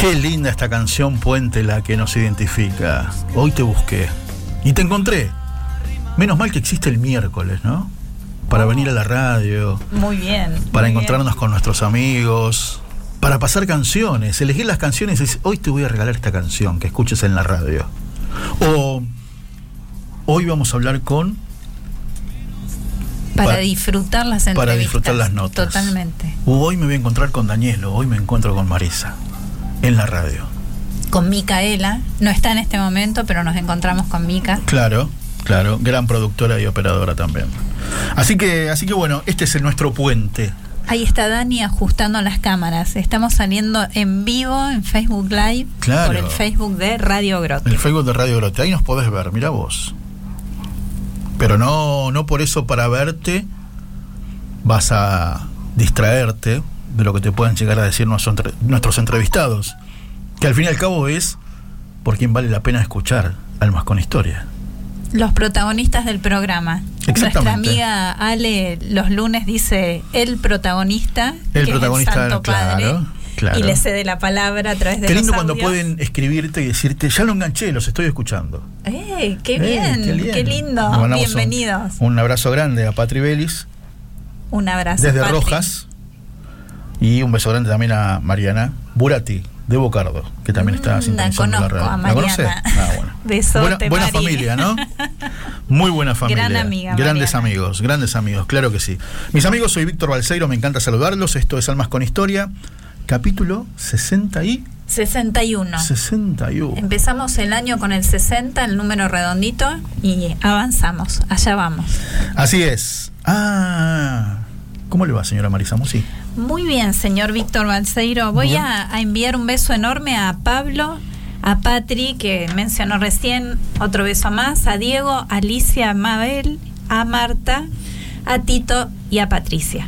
Qué linda esta canción Puente la que nos identifica. Hoy te busqué y te encontré. Menos mal que existe el miércoles, ¿no? Para venir a la radio. Muy bien. Para muy encontrarnos bien. con nuestros amigos. Para pasar canciones. Elegir las canciones y decir, hoy te voy a regalar esta canción que escuches en la radio. O hoy vamos a hablar con Para pa- disfrutar las entrevistas. para disfrutar las notas. Totalmente. O hoy me voy a encontrar con Danielo. Hoy me encuentro con Marisa. En la radio. Con Micaela. No está en este momento, pero nos encontramos con Mica. Claro, claro, gran productora y operadora también. Así que, así que bueno, este es el nuestro puente. Ahí está Dani ajustando las cámaras. Estamos saliendo en vivo en Facebook Live Claro. por el Facebook de Radio Grote. El Facebook de Radio Grote. Ahí nos podés ver, mira vos. Pero no, no por eso para verte vas a distraerte de lo que te puedan llegar a decir nuestros, entre- nuestros entrevistados. Que al fin y al cabo es por quien vale la pena escuchar Almas con Historia. Los protagonistas del programa. Nuestra amiga Ale los lunes dice el protagonista. El que es protagonista, Santo Padre, claro, claro. Y le cede la palabra a través de Qué los lindo cuando pueden escribirte y decirte, ya lo enganché, los estoy escuchando. ¡Eh, qué Eh, bien! ¡Qué, lindo! Un- Bienvenidos. Un, abrazo grande a Patri Vélez Un abrazo. desde Patri. Rojas. Y un beso grande también a Mariana Burati de Bocardo, que también está Mm, la sintonizando la conozco radio. ¿La conoce? Mariana. Ah, bueno. Besote, buena buena familia, ¿no? Muy buena familia. Gran amiga, Grandes Mariana. amigos, grandes amigos, claro que sí. Mis amigos, soy Víctor Balseiro, me encanta saludarlos. Esto es Almas con Historia, capítulo 60 y 61. 61. Empezamos el año con el 60, el número redondito, y avanzamos. Allá vamos. Así es. Ah, ¿cómo le va, señora Marisa Musi? Muy bien, señor Víctor Balseiro. Voy a enviar un beso enorme a Pablo, a Patri, que mencionó recién, otro beso más, a Diego, a Alicia, a Mabel, a Marta, a Tito y a Patricia.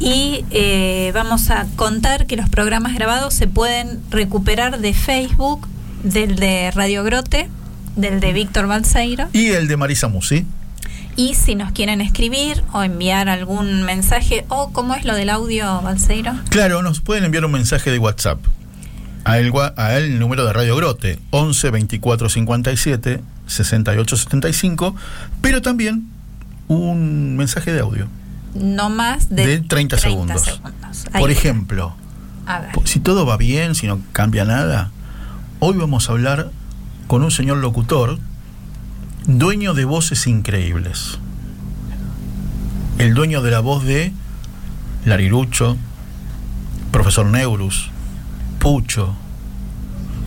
Y eh, vamos a contar que los programas grabados se pueden recuperar de Facebook, del de Radio Grote, del de Víctor Balseiro. Y el de Marisa Musi. Y si nos quieren escribir o enviar algún mensaje, o cómo es lo del audio, Balseiro. Claro, nos pueden enviar un mensaje de WhatsApp a el, gua- a el número de Radio Grote, 11 24 57 68 75, pero también un mensaje de audio No más de, de 30, segundos. Por está. ejemplo, A ver. si todo va bien, si no cambia nada, hoy vamos a hablar con un señor locutor, dueño de voces increíbles. El dueño de la voz de Larirucho, Profesor Neurus, Pucho.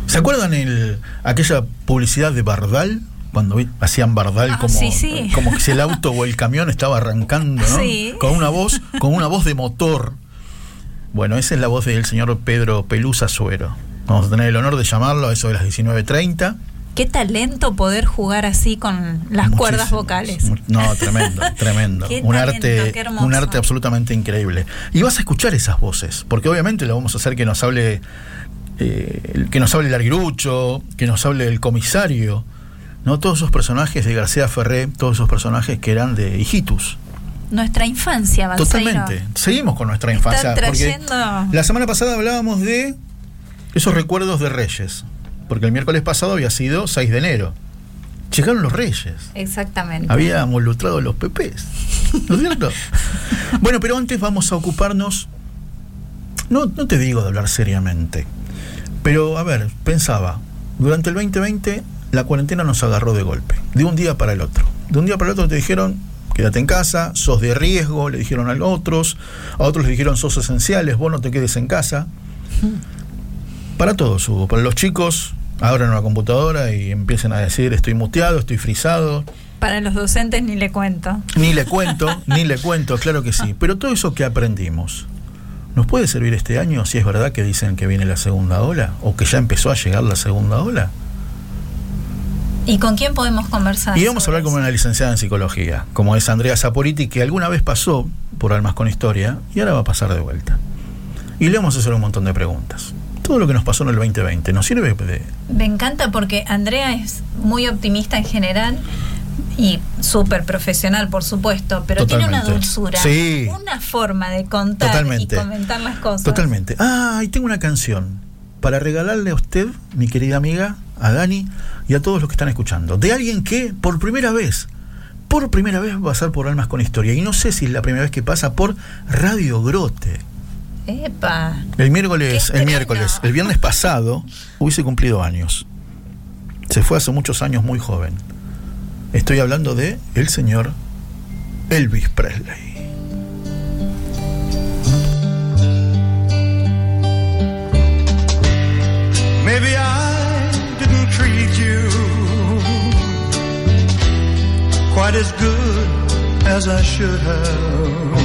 ¿Se acuerdan el, aquella publicidad de Bardal? Cuando hacían Bardal Ah, como, sí, sí. como que si el auto o el camión estaba arrancando, ¿no? Sí. Con una voz, con una voz de motor. Bueno, esa es la voz del señor Pedro Pelusa Suero. Vamos a tener el honor de llamarlo a eso de las 19.30. Qué talento poder jugar así con las cuerdas vocales. No, tremendo, tremendo. Qué un talento, arte, qué un arte absolutamente increíble. Y vas a escuchar esas voces, porque obviamente lo vamos a hacer que nos hable, eh, que nos hable el arguirucho, que nos hable el comisario, no todos esos personajes de García Ferré, todos esos personajes que eran de Hijitus. Nuestra infancia, Balseiro. Totalmente. Seguimos con nuestra infancia. Porque la semana pasada hablábamos de esos recuerdos de Reyes. Porque el miércoles pasado había sido 6 de enero. Llegaron los Reyes. Exactamente. Habíamos lustrado los pepes. ¿No es cierto? bueno, pero antes vamos a ocuparnos. No, no te digo de hablar seriamente. Pero, a ver, pensaba. Durante el 2020, la cuarentena nos agarró de golpe. De un día para el otro. De un día para el otro te dijeron, quédate en casa, sos de riesgo, le dijeron a otros. A otros les dijeron, sos esenciales, vos no te quedes en casa. Para todos, Hugo. Para los chicos abran una computadora y empiecen a decir estoy muteado, estoy frisado. Para los docentes ni le cuento. Ni le cuento, ni le cuento, claro que sí. Pero todo eso que aprendimos, ¿nos puede servir este año si es verdad que dicen que viene la segunda ola? ¿O que ya empezó a llegar la segunda ola? ¿Y con quién podemos conversar? Y vamos a hablar con una licenciada en psicología, como es Andrea Saporiti, que alguna vez pasó por Almas con Historia y ahora va a pasar de vuelta. Y le vamos a hacer un montón de preguntas. Todo lo que nos pasó en el 2020, ¿nos sirve de...? Me encanta porque Andrea es muy optimista en general y súper profesional, por supuesto, pero tiene una dulzura, sí. una forma de contar y comentar las cosas. Totalmente. Ah, y tengo una canción para regalarle a usted, mi querida amiga, a Dani y a todos los que están escuchando, de alguien que por primera vez, por primera vez va a pasar por Almas con Historia. Y no sé si es la primera vez que pasa por Radio Grote. Epa. El miércoles, el miércoles, el viernes pasado hubiese cumplido años. Se fue hace muchos años muy joven. Estoy hablando de el señor Elvis Presley. Maybe I didn't treat you quite as good as I should have.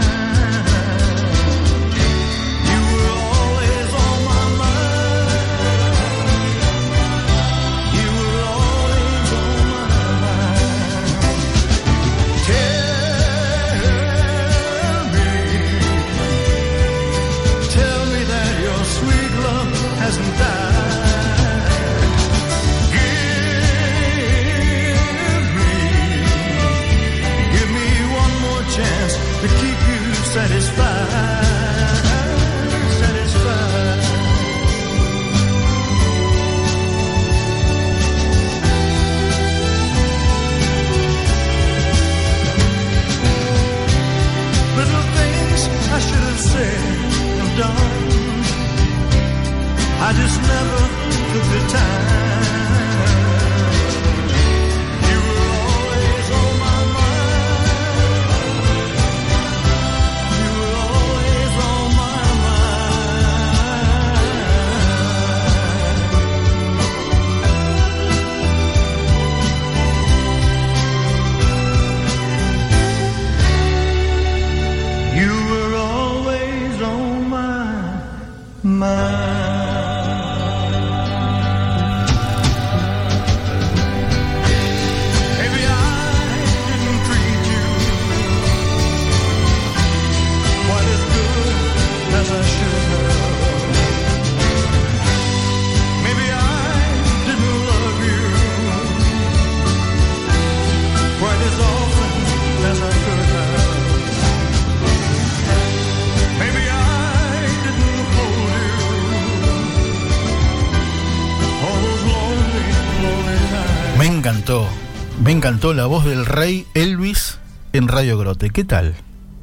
La voz del rey Elvis en Radio Grote. ¿Qué tal?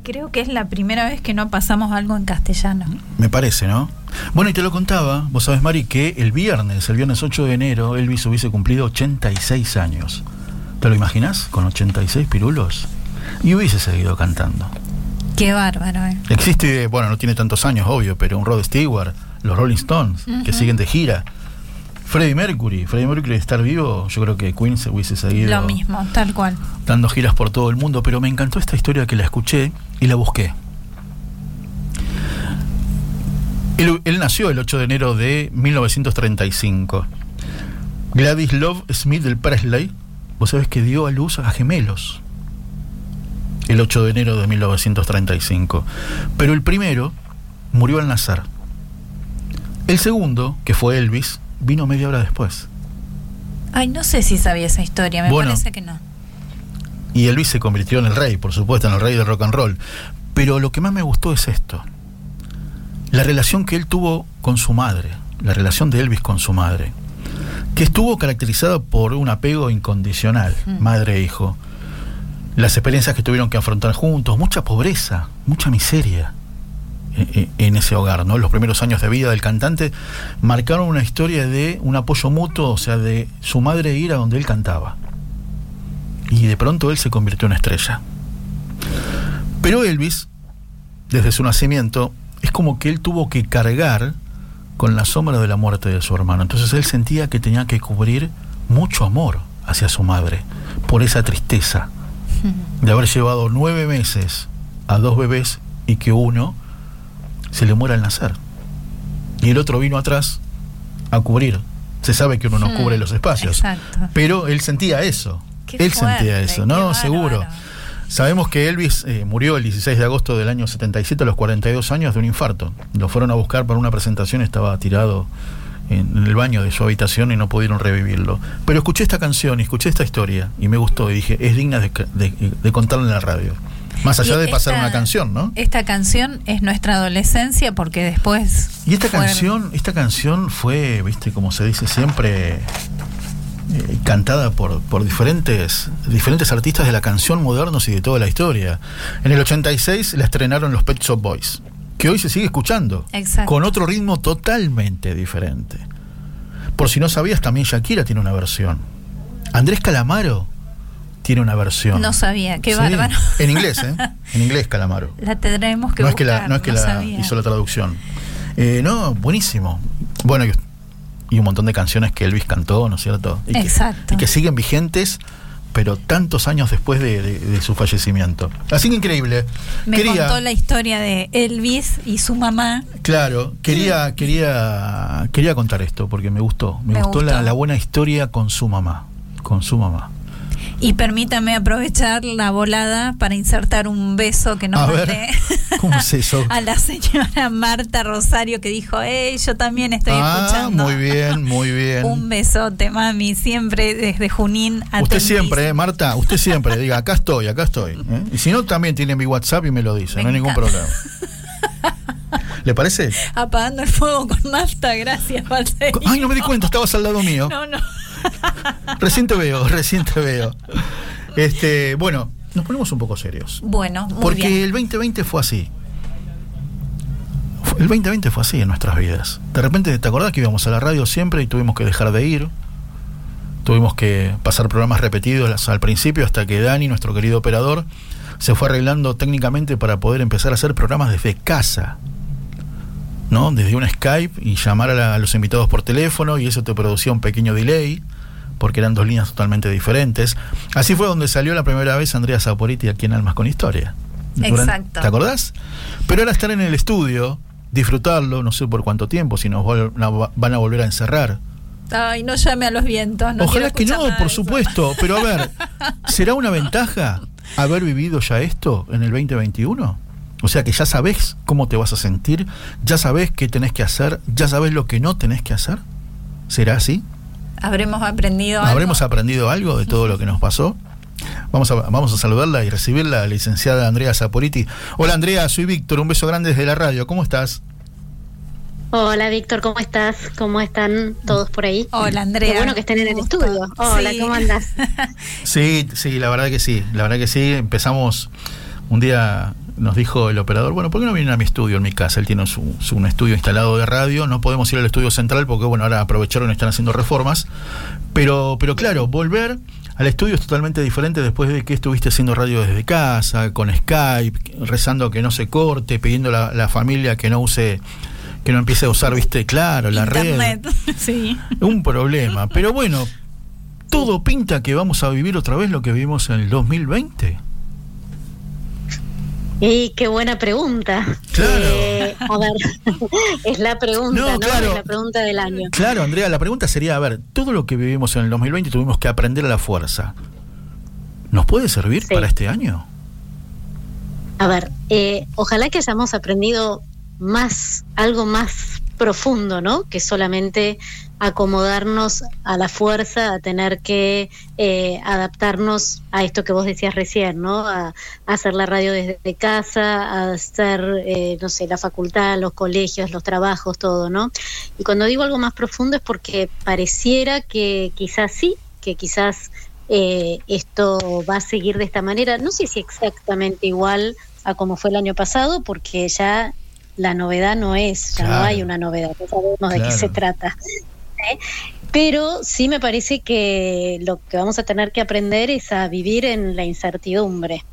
Creo que es la primera vez que no pasamos algo en castellano. Me parece, ¿no? Bueno, y te lo contaba, vos sabés, Mari, que el viernes, el viernes 8 de enero, Elvis hubiese cumplido 86 años. ¿Te lo imaginas? Con 86 pirulos. Y hubiese seguido cantando. Qué bárbaro, ¿eh? Existe, bueno, no tiene tantos años, obvio, pero un Rod Stewart, los Rolling Stones, que siguen de gira. Freddie Mercury, Freddie Mercury de estar vivo, yo creo que Queen se hubiese seguido Lo mismo, tal cual. dando giras por todo el mundo, pero me encantó esta historia que la escuché y la busqué. Él, él nació el 8 de enero de 1935. Gladys Love Smith del Presley, vos sabés que dio a luz a gemelos el 8 de enero de 1935. Pero el primero murió al nacer. El segundo, que fue Elvis, vino media hora después. Ay, no sé si sabía esa historia, me Bueno. parece que no. Y Elvis se convirtió en el rey, por supuesto, en el rey del rock and roll. Pero lo que más me gustó es esto. La relación que él tuvo con su madre, la relación de Elvis con su madre, que estuvo caracterizada por un apego incondicional, Mm. madre e hijo. Las experiencias que tuvieron que afrontar juntos, mucha pobreza, mucha miseria en, en- en ese hogar, ¿no? Los primeros años de vida del cantante marcaron una historia de un apoyo mutuo, o sea, de su madre ir a donde él cantaba y de pronto él se convirtió en estrella. Pero Elvis, desde su nacimiento, es como que él tuvo que cargar con la sombra de la muerte de su hermano. Entonces él sentía que tenía que cubrir mucho amor hacia su madre por esa tristeza de haber llevado nueve meses a dos bebés y que uno se le muera al nacer. Y el otro vino atrás a cubrir. Se sabe que uno no Hmm, cubre los espacios. exacto. Pero él sentía eso. Qué él fuerte, sentía eso, ¿no? bárbaro. Seguro. Sabemos que Elvis eh, murió el 16 de agosto del año 77 a los 42 años de un infarto. Lo fueron a buscar para una presentación, estaba tirado en, en el baño de su habitación y no pudieron revivirlo. Pero escuché esta canción y escuché esta historia y me gustó y dije, es digna de, de- de contarla en la radio. Más allá Y de pasar una canción, ¿no? Esta canción es nuestra adolescencia porque después. Y esta fueron- canción, esta canción fue, viste, como se dice siempre, eh, cantada por, por diferentes, diferentes artistas de la canción modernos y de toda la historia. En el 86 la estrenaron los Pet Shop Boys, que hoy se sigue escuchando, Exacto. con otro ritmo totalmente diferente. Por si no sabías, también Shakira tiene una versión. Andrés Calamaro tiene una versión. No sabía, qué Sí, bárbaro. En inglés, ¿eh? En inglés, Calamaro La tendremos que no es que la, buscar, no es que la sabía. hizo la traducción. Eh, no, buenísimo. Bueno, y, y un montón de canciones que Elvis cantó, ¿no es cierto? Y que- Exacto. y que siguen vigentes, pero tantos años después de, de- de su fallecimiento. Así que increíble. Me quería, contó la historia de Elvis y su mamá. claro, quería, quería, quería contar esto porque me gustó. Me, Me gustó, La, gustó. la buena historia con su mamá. Con su mamá. Y permítame aprovechar la volada para insertar un beso que A ver, mandé ¿cómo es a la señora Marta Rosario que dijo, hey, yo también estoy ah, escuchando. muy bien, muy bien. Un besote, mami, siempre desde Junín. Usted atendís. siempre, ¿eh, Marta, usted siempre, diga, acá estoy, acá estoy. ¿eh? Y si no, también tiene mi WhatsApp y me lo dice, Me no hay ningún problema. ¿Le parece? Apagando el fuego con nafta, gracias. Ay, no me di cuenta, estabas al lado mío. No, no. Recién te veo, recién te veo. Este, bueno, nos ponemos un poco serios. Bueno, muy Porque bien. el 2020 fue así. El 2020 fue así en nuestras vidas. De repente, ¿te acordás que íbamos a la radio siempre y tuvimos que dejar de ir? Tuvimos que pasar programas repetidos al principio hasta que Dani, nuestro querido operador, se fue arreglando técnicamente para poder empezar a hacer programas desde casa. ¿No? Desde un Skype y llamar a, la- a los invitados por teléfono y eso te producía un pequeño delay porque eran dos líneas totalmente diferentes. Así fue donde salió la primera vez Andrea Saporiti aquí en Almas con Historia. Durante- Exacto. ¿Te acordás? Pero ahora estar en el estudio, disfrutarlo, no sé por cuánto tiempo, si nos van a volver a encerrar. Ay, no llame a los vientos. No Ojalá que no, por supuesto. Pero a ver, ¿será una ventaja haber vivido ya esto en el 2021? O sea que ya sabés cómo te vas a sentir, ya sabés qué tenés que hacer, ya sabés lo que no tenés que hacer. ¿Será así? Habremos aprendido algo. ¿Habremos aprendido algo de todo lo que nos pasó? Vamos a, vamos a saludarla y recibirla, la licenciada Andrea Saporiti. Hola Andrea, soy Víctor, un beso grande desde la radio. ¿Cómo estás? Hola Víctor, ¿cómo estás? ¿Cómo están todos por ahí? Hola, Andrea. Qué bueno que estén en el estudio. Hola, Sí. ¿cómo andas? Sí, sí, la verdad que sí, la verdad que sí. Empezamos un día, nos dijo el operador, bueno, ¿por qué no vienen a mi estudio en mi casa? Él tiene su, su- un estudio instalado de radio, no podemos ir al estudio central porque, bueno, ahora aprovecharon y están haciendo reformas. Pero, pero claro, volver al estudio es totalmente diferente después de que estuviste haciendo radio desde casa, con Skype, rezando que no se corte, pidiendo a la, la familia que no use, que no empiece a usar, viste, claro, la red. Internet. sí. Un problema. Pero bueno, todo pinta que vamos a vivir otra vez lo que vivimos en el 2020. Y qué buena pregunta. Claro. Eh, a ver, es la pregunta, No, ¿no? claro. Es la pregunta del año. Claro, Andrea, la pregunta sería, a ver, todo lo que vivimos en el 2020 tuvimos que aprender a la fuerza. ¿Nos puede servir Sí. para este año? A ver, eh, ojalá que hayamos aprendido más, algo más profundo, ¿no? Que solamente acomodarnos a la fuerza, a tener que eh, adaptarnos a esto que vos decías recién, ¿no? A, a hacer la radio desde casa, a hacer, eh, no sé, la facultad, los colegios, los trabajos, todo, ¿no? Y cuando digo algo más profundo es porque pareciera que quizás sí, que quizás eh, esto va a seguir de esta manera. No sé si exactamente igual a como fue el año pasado, porque ya la novedad no es, ya no hay una novedad, ya sabemos de qué se trata. Pero sí me parece que lo que vamos a tener que aprender es a vivir en la incertidumbre,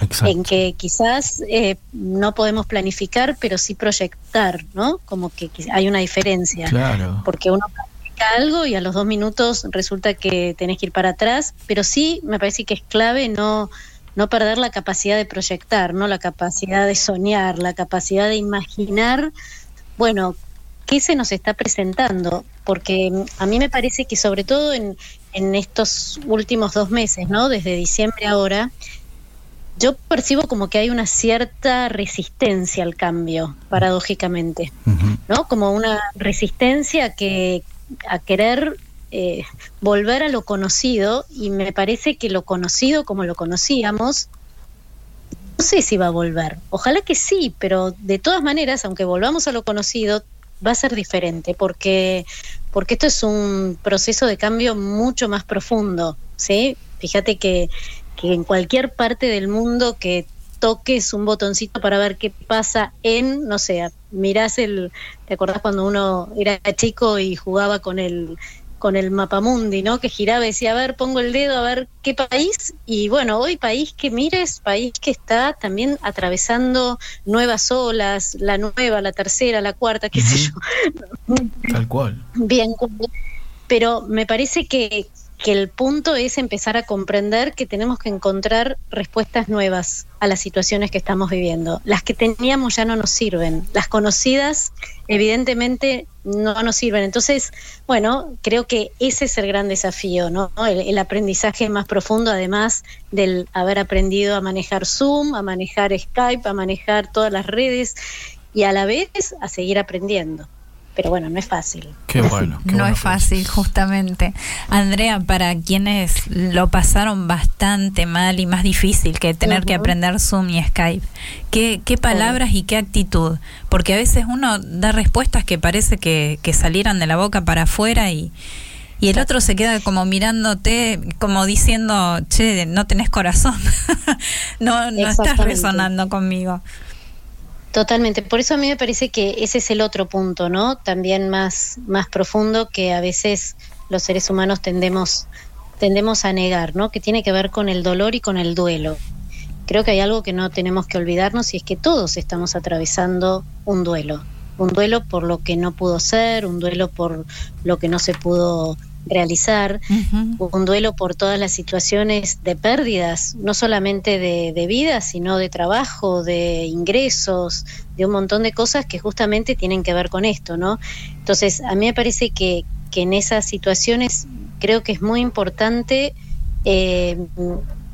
Exacto. en que quizás eh, no podemos planificar, pero sí proyectar, ¿no? Como que hay una diferencia Claro. porque uno practica algo y a los dos minutos resulta que tenés que ir para atrás, pero sí me parece que es clave no, no perder la capacidad de proyectar, ¿no? la capacidad de soñar, la capacidad de imaginar, bueno, qué se nos está presentando, porque mm, a mí me parece que sobre todo en, en estos últimos dos meses, ¿no? desde diciembre ahora, yo percibo como que hay una cierta resistencia al cambio, paradójicamente. ¿no? Como una resistencia a que a querer eh, volver a lo conocido y me parece que lo conocido como lo conocíamos no sé si va a volver. Ojalá que sí, pero de todas maneras, aunque volvamos a lo conocido, va a ser diferente porque porque esto es un proceso de cambio mucho más profundo, ¿sí? Fíjate que, que en cualquier parte del mundo que toques un botoncito para ver qué pasa en, no sé, mirás el, ¿te acordás cuando uno era chico y jugaba con el con el mapamundi, ¿no? Que giraba y decía, a ver, pongo el dedo a ver qué país. Y bueno, hoy país que mires, país que está también atravesando nuevas olas, la nueva, la tercera, la cuarta, qué sé yo. Tal cual. Bien, pero me parece que, que el punto es empezar a comprender que tenemos que encontrar respuestas nuevas a las situaciones que estamos viviendo. Las que teníamos ya no nos sirven, las conocidas evidentemente no nos sirven. Entonces, bueno, creo que ese es el gran desafío, ¿no? El, el aprendizaje más profundo, además del haber aprendido a manejar Zoom, a manejar Skype, a manejar todas las redes y a la vez a seguir aprendiendo. Pero bueno, no es fácil. Qué bueno. qué no bueno es fácil, justamente. Andrea, para quienes lo pasaron bastante mal y más difícil que tener que aprender Zoom y Skype, ¿qué, qué palabras y qué actitud? Porque a veces uno da respuestas que parece que, que salieran de la boca para afuera y, y el otro se queda como mirándote, como diciendo, che, no tenés corazón, no, no estás resonando conmigo. Totalmente, por eso a mí me parece que ese es el otro punto, ¿no? También más, más profundo que a veces los seres humanos tendemos, tendemos a negar, ¿no? Que tiene que ver con el dolor y con el duelo. Creo que hay algo que no tenemos que olvidarnos y es que todos estamos atravesando un duelo. Un duelo por lo que no pudo ser, un duelo por lo que no se pudo realizar, un duelo por todas las situaciones de pérdidas, no solamente de, de vida, sino de trabajo, de ingresos, de un montón de cosas que justamente tienen que ver con esto, ¿no? Entonces, a mí me parece que, que en esas situaciones creo que es muy importante, eh,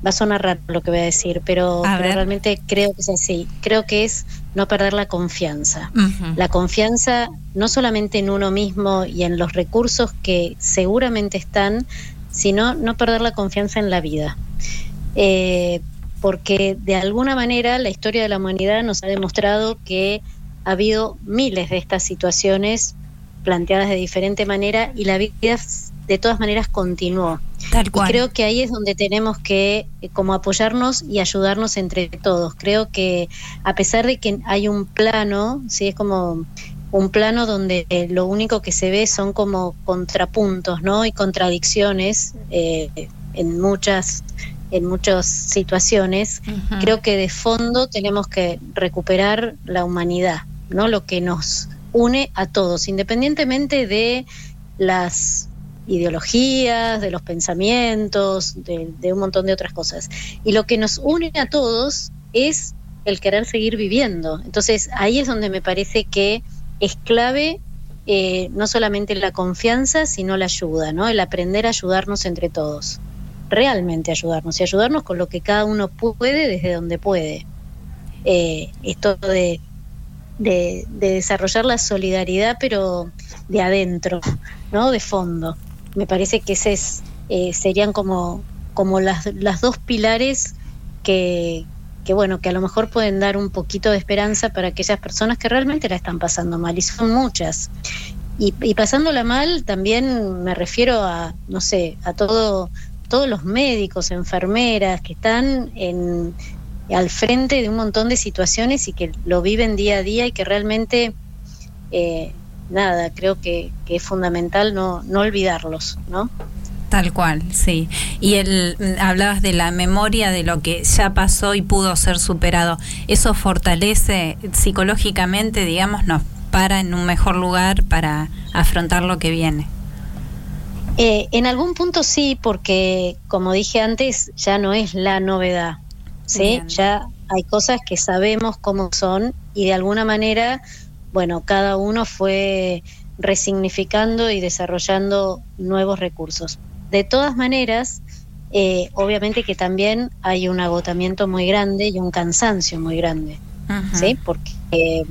va a sonar raro lo que voy a decir, pero, A pero ver. realmente creo que es así, creo que es no perder la confianza la confianza no solamente en uno mismo y en los recursos que seguramente están, sino no perder la confianza en la vida. Eh, porque de alguna manera la historia de la humanidad nos ha demostrado que ha habido miles de estas situaciones planteadas de diferente manera y la vida de todas maneras continuó. Tal Y creo que ahí es donde tenemos que eh, como apoyarnos y ayudarnos entre todos. Creo que a pesar de que hay un plano, sí es como un plano donde eh, lo único que se ve son como contrapuntos, ¿no? Y contradicciones eh, en muchas en muchas situaciones. Creo que de fondo tenemos que recuperar la humanidad, ¿no? Lo que nos une a todos, independientemente de las ideologías, de los pensamientos, de, de un montón de otras cosas. Y lo que nos une a todos es el querer seguir viviendo. Entonces ahí es donde me parece que es clave eh, no solamente la confianza, sino la ayuda, ¿no? El aprender a ayudarnos entre todos, realmente ayudarnos y ayudarnos con lo que cada uno puede desde donde puede. Eh, esto de, de, desarrollar la solidaridad, pero de adentro, ¿no? De fondo. Me parece que ese es, eh, serían como, como las, las dos pilares que, que bueno, que a lo mejor pueden dar un poquito de esperanza para aquellas personas que realmente la están pasando mal, y son muchas. Y, pasándola mal también me refiero a, no sé, a todo, todos los médicos, enfermeras que están en, al frente de un montón de situaciones y que lo viven día a día y que realmente, eh, nada, creo que, que, es fundamental no, no olvidarlos, ¿no? Tal cual, sí. Y el, hablabas de la memoria de lo que ya pasó y pudo ser superado. ¿Eso fortalece psicológicamente, digamos, nos para en un mejor lugar para afrontar lo que viene? Eh, en algún punto sí, porque como dije antes, ya no es la novedad. ¿sí? Ya hay cosas que sabemos cómo son y de alguna manera, bueno, cada uno fue resignificando y desarrollando nuevos recursos. De todas maneras, eh, obviamente que también hay un agotamiento muy grande y un cansancio muy grande, ¿sí? Porque eh,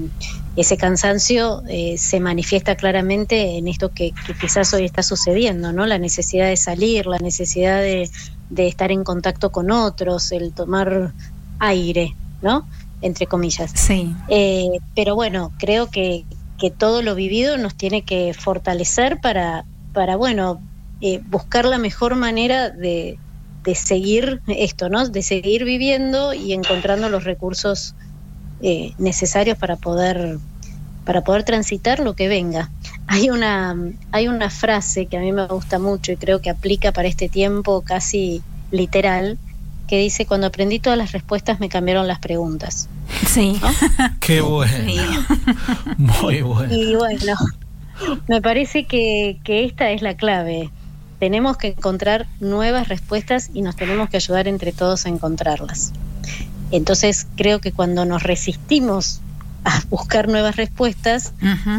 ese cansancio eh, se manifiesta claramente en esto que, quizás hoy está sucediendo, ¿no? La necesidad de salir, la necesidad de, estar en contacto con otros, el tomar aire, ¿no? Entre comillas. Sí. pero bueno, creo que, que todo lo vivido nos tiene que fortalecer para, para bueno, eh, buscar la mejor manera de, de, seguir esto, ¿no? De seguir viviendo y encontrando los recursos eh, necesarios para poder para poder transitar lo que venga. Hay una hay una frase que a mí me gusta mucho y creo que aplica para este tiempo casi literal que dice cuando aprendí todas las respuestas me cambiaron las preguntas. Sí. Qué bueno. Muy bueno. Y bueno, me parece que, que esta es la clave tenemos que encontrar nuevas respuestas y nos tenemos que ayudar entre todos a encontrarlas. Entonces creo que cuando nos resistimos a buscar nuevas respuestas,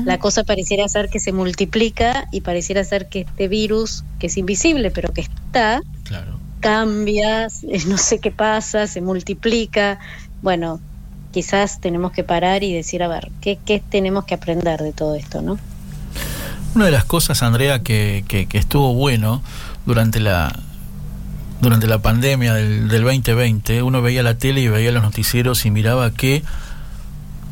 la cosa pareciera ser que se multiplica y pareciera ser que este virus, que es invisible, pero que está, cambia, no sé qué pasa, se multiplica. Bueno, quizás tenemos que parar y decir, a ver, ¿qué, qué tenemos que aprender de todo esto, no? Una de las cosas, Andrea, que, que, estuvo bueno durante la durante la pandemia del, del 2020, uno veía la tele y veía los noticieros y miraba que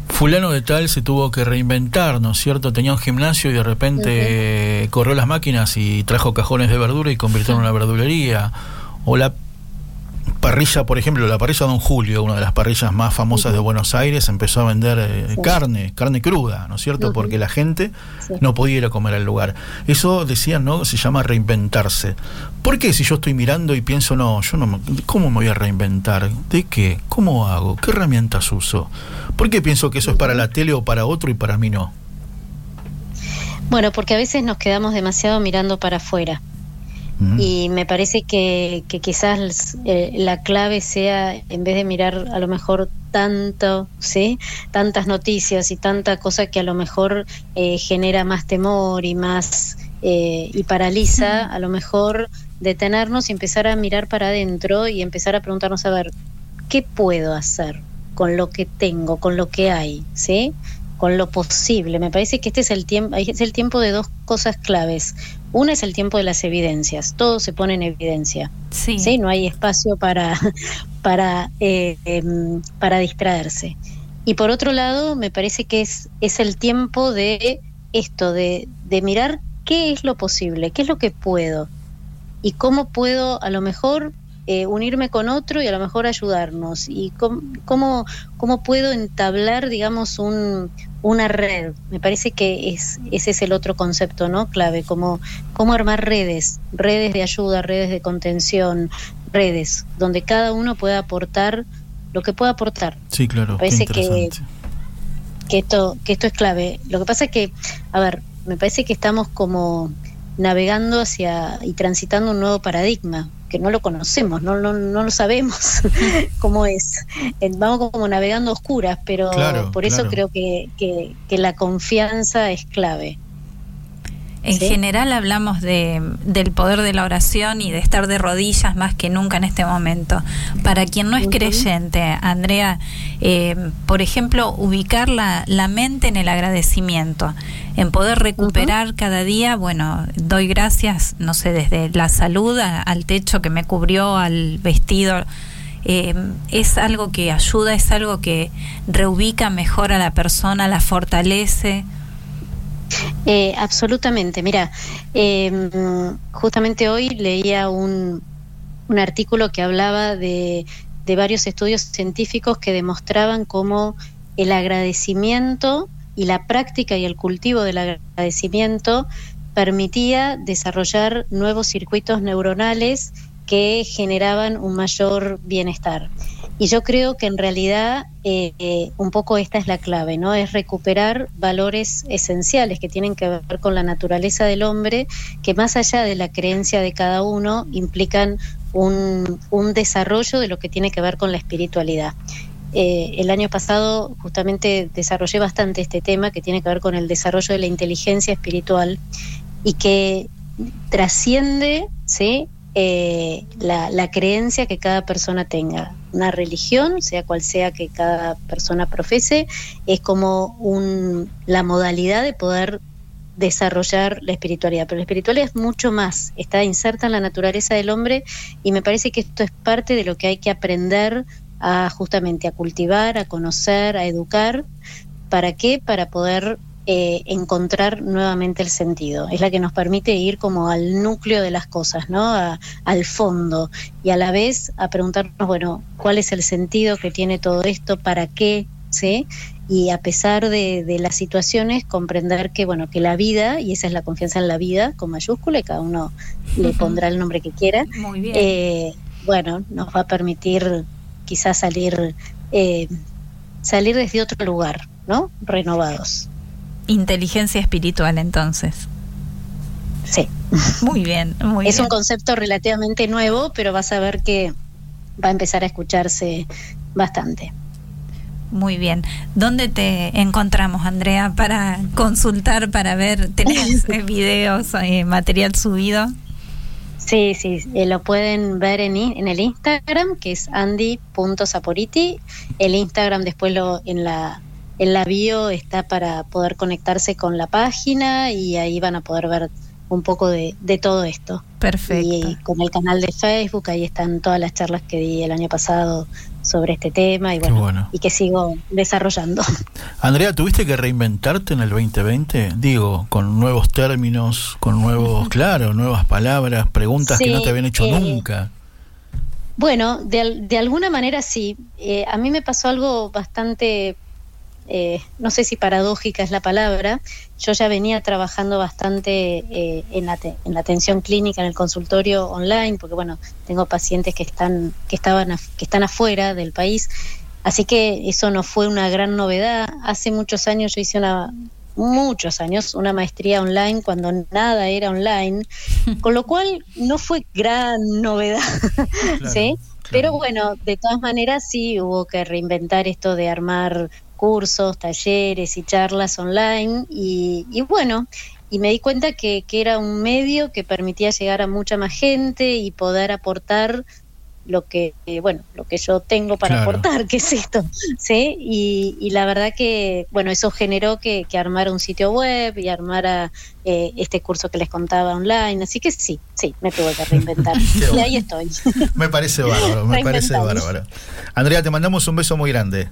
fulano de tal se tuvo que reinventar, ¿no es cierto? Tenía un gimnasio y de repente corrió las máquinas y trajo cajones de verdura y convirtió en una verdulería. O la parrilla, por ejemplo, la parrilla Don Julio, una de las parrillas más famosas de Buenos Aires, empezó a vender eh, carne, carne cruda, ¿no es cierto? Porque la gente no podía ir a comer al lugar. Eso decían, ¿no? Se llama reinventarse. ¿Por qué si yo estoy mirando y pienso, no, yo no, ¿cómo me voy a reinventar? ¿De qué? ¿Cómo hago? ¿Qué herramientas uso? ¿Por qué pienso que eso es para la tele o para otro y para mí no? Bueno, porque a veces nos quedamos demasiado mirando para afuera. Y me parece que, que quizás eh, la clave sea, en vez de mirar a lo mejor tanto, ¿sí? tantas noticias y tanta cosa que a lo mejor eh, genera más temor y más eh, y paraliza, a lo mejor detenernos y empezar a mirar para adentro y empezar a preguntarnos a ver qué puedo hacer con lo que tengo, con lo que hay, ¿sí? con lo posible. Me parece que este es el tiempo, es el tiempo de dos cosas claves. Una es el tiempo de las evidencias, todo se pone en evidencia. Sí. No hay espacio para, para, eh, em, para distraerse. Y por otro lado, me parece que es, es el tiempo de esto, de, de mirar qué es lo posible, qué es lo que puedo y cómo puedo a lo mejor eh, unirme con otro y a lo mejor ayudarnos y cómo, cómo, puedo entablar, digamos, un, una red. Me parece que es, ese es el otro concepto, ¿no? Clave, como cómo armar redes, redes de ayuda, redes de contención, redes, donde cada uno pueda aportar lo que pueda aportar. Sí, claro. Me parece que, que, esto, que esto es clave. Lo que pasa es que, a ver, me parece que estamos como navegando hacia y transitando un nuevo paradigma que no lo conocemos, no, no, no lo sabemos cómo es. Vamos como navegando oscuras, pero Claro, por eso claro. creo que, que, que la confianza es clave. En Sí. general hablamos de, del poder de la oración y de estar de rodillas más que nunca en este momento. Para quien no es creyente, Andrea, eh, por ejemplo, ubicar la, la mente en el agradecimiento, en poder recuperar cada día, bueno, doy gracias, no sé, desde la salud a- al techo que me cubrió, al vestido. eh, es algo que ayuda, es algo que reubica mejor a la persona, la fortalece. Eh, absolutamente. Mira, eh, justamente hoy leía un, un artículo que hablaba de, de varios estudios científicos que demostraban cómo el agradecimiento y la práctica y el cultivo del agradecimiento permitía desarrollar nuevos circuitos neuronales que generaban un mayor bienestar. Y yo creo que en realidad eh, un poco esta es la clave, ¿no? Es recuperar valores esenciales que tienen que ver con la naturaleza del hombre, que más allá de la creencia de cada uno, implican un, un desarrollo de lo que tiene que ver con la espiritualidad. Eh, el año pasado justamente desarrollé bastante este tema que tiene que ver con el desarrollo de la inteligencia espiritual y que trasciende ¿sí? Eh, la, la creencia que cada persona tenga. Una religión, sea cual sea que cada persona profese, es como un, la modalidad de poder desarrollar la espiritualidad. Pero la espiritualidad es mucho más, está inserta en la naturaleza del hombre y me parece que esto es parte de lo que hay que aprender a justamente a cultivar, a conocer, a educar. ¿Para qué? Para poder eh, encontrar nuevamente el sentido. Es la que nos permite ir como al núcleo de las cosas, ¿no? A- al fondo. Y a la vez a preguntarnos, bueno, ¿cuál es el sentido que tiene todo esto? ¿Para qué? ¿Sí? Y a pesar de, de las situaciones, comprender que, bueno, que la vida, y esa es la confianza en la vida, con mayúscula, y cada uno le pondrá el nombre que quiera, Muy bien. eh, bueno, nos va a permitir quizás salir, eh, salir desde otro lugar, ¿no? Renovados. Inteligencia espiritual, entonces. Sí. Muy bien, muy es bien. un concepto relativamente nuevo, pero vas a ver que va a empezar a escucharse bastante. Muy bien. ¿Dónde te encontramos, Andrea, para consultar, para ver? ¿Tenés eh, videos, eh, material subido? Sí, sí, eh, lo pueden ver en, en el Instagram, que es andy.saporiti. El Instagram después lo en la en la bio está para poder conectarse con la página y ahí van a poder ver un poco de, de todo esto. Perfecto. Y con el canal de Facebook, ahí están todas las charlas que di el año pasado sobre este tema y bueno, bueno. y que sigo desarrollando. Andrea, ¿tuviste que reinventarte en el 2020? Digo, con nuevos términos, con nuevos, claro, nuevas palabras, preguntas que no te habían hecho eh, nunca. Bueno, de, de alguna manera sí. Eh, a mí me pasó algo bastante, eh, no sé si paradójica es la palabra. Yo ya venía trabajando bastante eh, en, la te- en la atención clínica, en el consultorio online, porque bueno, tengo pacientes que están, que estaban, que están afuera del país. Así que eso no fue una gran novedad. Hace muchos años yo hice una, muchos años, una maestría online cuando nada era online, con lo cual no fue gran novedad. ¿sí? Pero bueno, de todas maneras sí hubo que reinventar esto de armar cursos, talleres y charlas online y, y bueno, y me di cuenta que, que era un medio que permitía llegar a mucha más gente y poder aportar lo que, eh, bueno, lo que yo tengo para Claro. aportar, que es esto, ¿sí? Y, y la verdad que, bueno, eso generó que, que armara un sitio web y armara eh, este curso que les contaba online, así que sí, sí, me tuve que reinventar. Y bueno. ahí estoy. Me parece bárbaro, me parece bárbaro. Andrea, te mandamos un beso muy grande.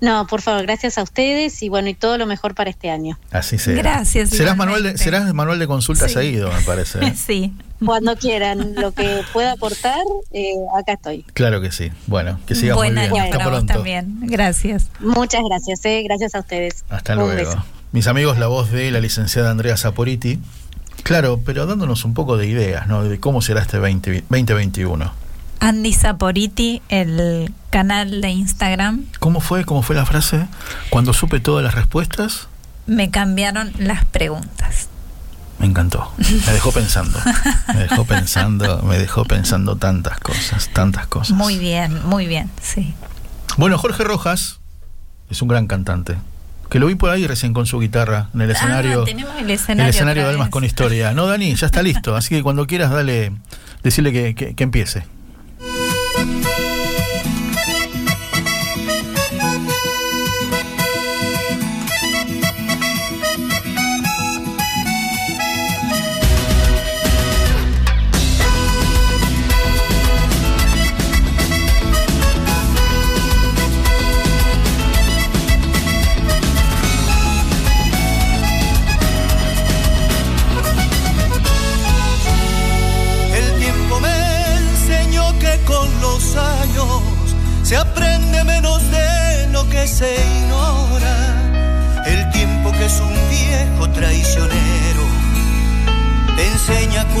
No, por favor, gracias a ustedes y bueno, y todo lo mejor para este año. Así sea. Gracias, Serás manual, de, serás manual de consulta Sí. seguido, me parece. ¿eh? Sí. Cuando quieran, lo que pueda aportar, eh, acá estoy. Claro que sí. Bueno, que sigas Buen muy bien. año Hasta pronto. también. Gracias. Muchas gracias, eh, gracias a ustedes. Hasta Un luego. beso. Mis amigos, la voz de la licenciada Andrea Saporiti. Claro, pero dándonos un poco de ideas, ¿no? De cómo será este 20 2021. Andy Saporiti, el canal de Instagram, ¿Cómo fue? ¿Cómo fue la frase? Cuando supe todas las respuestas. me cambiaron las preguntas. Me encantó. Me dejó pensando. Me dejó pensando, me dejó pensando tantas cosas, tantas cosas. Muy bien, muy bien, sí. Bueno, Jorge Rojas es un gran cantante. Que lo vi por ahí recién con su guitarra en el escenario. Ah, tenemos el escenario. el escenario de Almas con Historia. No, Dani, ya está listo. Así que cuando quieras, dale, decirle que, que- que empiece.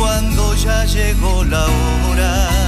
Cuando ya llegó la hora.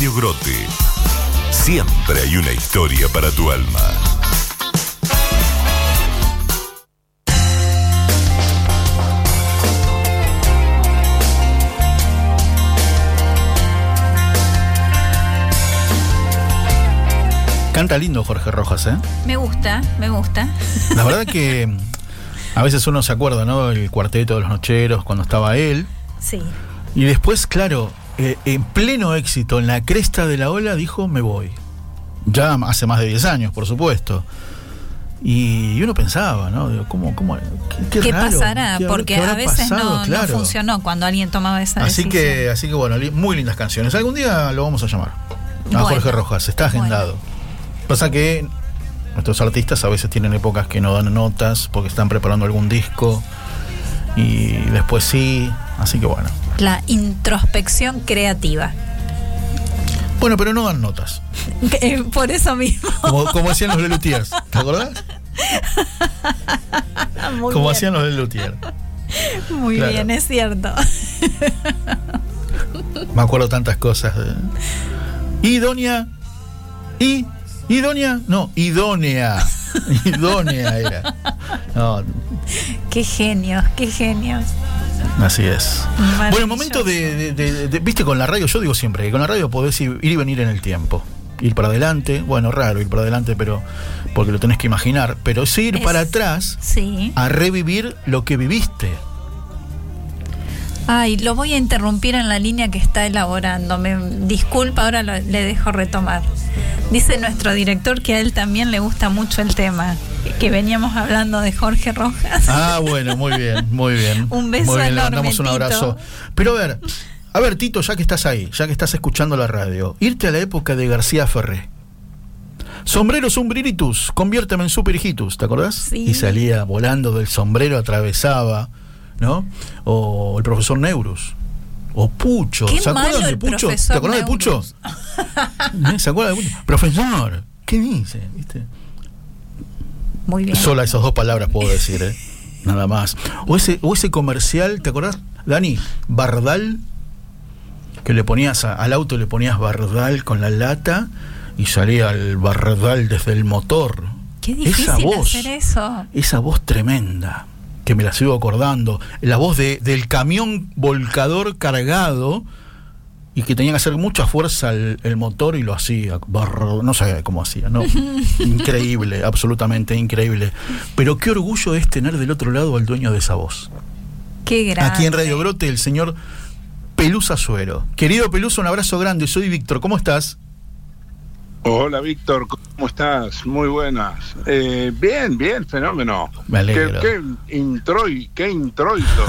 Radio Grote. Siempre hay una historia para tu alma. Canta lindo Jorge Rojas, ¿eh? Me gusta, me gusta. La verdad que a veces uno se acuerda, ¿no? El cuarteto de los nocheros, cuando estaba él. Sí. Y después, claro, eh, en pleno éxito, en la cresta de la ola, dijo, me voy. Ya hace más de 10 años, por supuesto. Y uno pensaba, ¿no? Digo, ¿cómo, cómo, qué, ¿Qué, raro, pasará? ¿qué habrá- Porque qué a veces pasado? no, Claro. no funcionó cuando alguien tomaba esa Así decisión. que, así que bueno, muy lindas canciones. Algún día lo vamos a llamar. A Bueno. Jorge Rojas, está agendado. Pasa que nuestros artistas a veces tienen épocas que no dan notas porque están preparando algún disco y después sí. Así que bueno. La introspección creativa. Bueno, pero no dan notas. Eh, Por eso mismo. Como, como hacían los Lelutiers. ¿Te acordás? Muy como bien, hacían los Lelutiers. muy claro. bien, es cierto. Me acuerdo tantas cosas. Idónea. ¿Y? ¿Idónea? No, idónea. idónea era. No, Qué genios, qué genios. así es. Bueno, el momento de, de- de- de- Viste, con la radio, yo digo siempre que con la radio podés ir, ir y venir en el tiempo. Ir para adelante, bueno, raro ir para adelante, pero porque lo tenés que imaginar, pero sí ir Es- para atrás Sí. a revivir lo que viviste. Ay, lo voy a interrumpir en la línea que está elaborando. Me disculpa, ahora lo- le dejo retomar. Dice nuestro director que a él también le gusta mucho el tema, que- veníamos hablando de Jorge Rojas. Ah, bueno, muy bien, muy bien. Un beso Muy bien, le enorme, mandamos un Tito. abrazo. Pero a ver, a ver, Tito, ya que estás ahí, ya que estás escuchando la radio, irte a la época de García Ferré. Sombrero sombreritus, conviérteme en superhijitus, ¿te acordás? Sí. Y salía volando del sombrero, atravesaba, ¿no? O el profesor Neurus. O Pucho. Qué ¿Se acuerdan de Pucho? ¿Te profesor acordás de Pucho? ¿Eh? ¿Se acuerdan de Pucho? Profesor, ¿qué dice? ¿Viste? Muy bien. Sola esas dos palabras puedo decir, ¿eh? Nada más. O ese, o ese comercial, ¿te acordás, Dani? Bardal, que le ponías a- al auto, le ponías Bardal con la lata y salía el Bardal desde el motor. Qué difícil esa voz, hacer eso. esa voz tremenda, que me la sigo acordando. La voz de, del camión volcador cargado y que tenía que hacer mucha fuerza el, el motor y lo hacía. Barro- no sé cómo hacía, ¿no? increíble, absolutamente increíble. Pero qué orgullo es tener del otro lado al dueño de esa voz. Qué grande. Aquí en Radio Brote, el señor Pelusa Suero. Querido Pelusa, un abrazo grande. Soy Víctor, ¿cómo estás? Hola Víctor, ¿cómo estás? Muy buenas. Eh, bien, bien, fenómeno. Me alegro. ¿Qué, qué, qué introito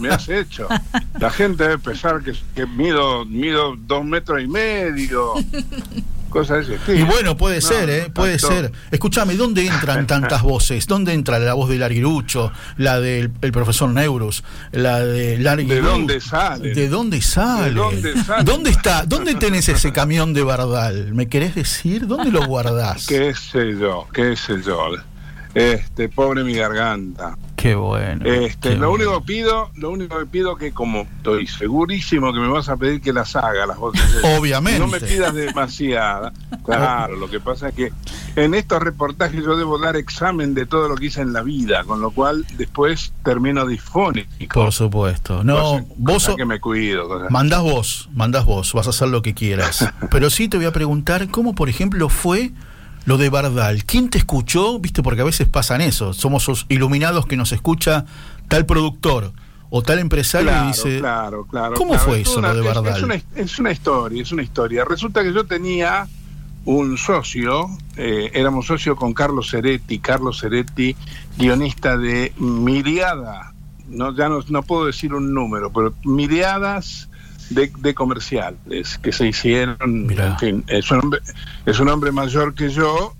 me, me has hecho? La gente debe pensar que, que mido, mido dos metros y medio, cosas ese Y bueno, puede No, ser, ¿eh? Puede tanto- ser. Escúchame, ¿dónde entran tantas voces? ¿Dónde entra la voz del Arguirucho, la del el profesor Neurus, la de ¿De dónde sale? ¿De dónde sale? ¿De dónde sale? ¿Dónde está? ¿Dónde tenés ese camión de Bardal? ¿Me querés decir? ¿Dónde lo guardás? ¿Qué sé yo? ¿Qué sé yo? Este, pobre mi garganta. Qué bueno. Este, qué lo bueno. único que pido, lo único que pido que como estoy segurísimo que me vas a pedir que las haga las voces. Obviamente. No me pidas demasiada. Claro, lo que pasa es que en estos reportajes yo debo dar examen de todo lo que hice en la vida, con lo cual después termino disfónico. Por supuesto. No, Cosa- vos cosa sos- que me cuido. cosa- Mandás vos, mandás vos, vas a hacer lo que quieras. Pero sí te voy a preguntar cómo, por ejemplo, fue lo de Bardal. ¿Quién te escuchó? Viste, porque a veces pasan eso. Somos los iluminados que nos escucha tal productor o tal empresario Claro, y dice. claro, claro. ¿Cómo claro. fue Es eso, una- lo de Bardal? Es, una, es una historia, es una historia. Resulta que yo tenía un socio, eh, éramos socios con Carlos Ceretti, Carlos Ceretti, guionista de Miriada, no, ya no, no puedo decir un número, pero miriadas de, de comerciales que se hicieron, Mirá. en fin, es un hombre, es un hombre mayor que yo,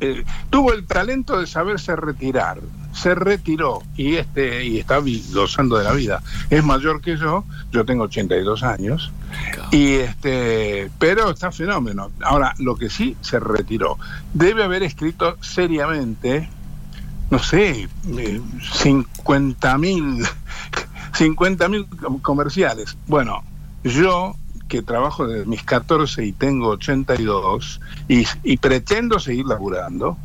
eh, tuvo el talento de saberse retirar, se retiró y este y está gozando de la vida. Es mayor que yo, yo tengo 82 años y este, pero está fenómeno. Ahora, lo que sí se retiró, debe haber escrito seriamente, no sé, eh, 50 mil 50 mil comerciales. Bueno, yo que trabajo desde mis 14 y tengo 82 y, y pretendo seguir laburando,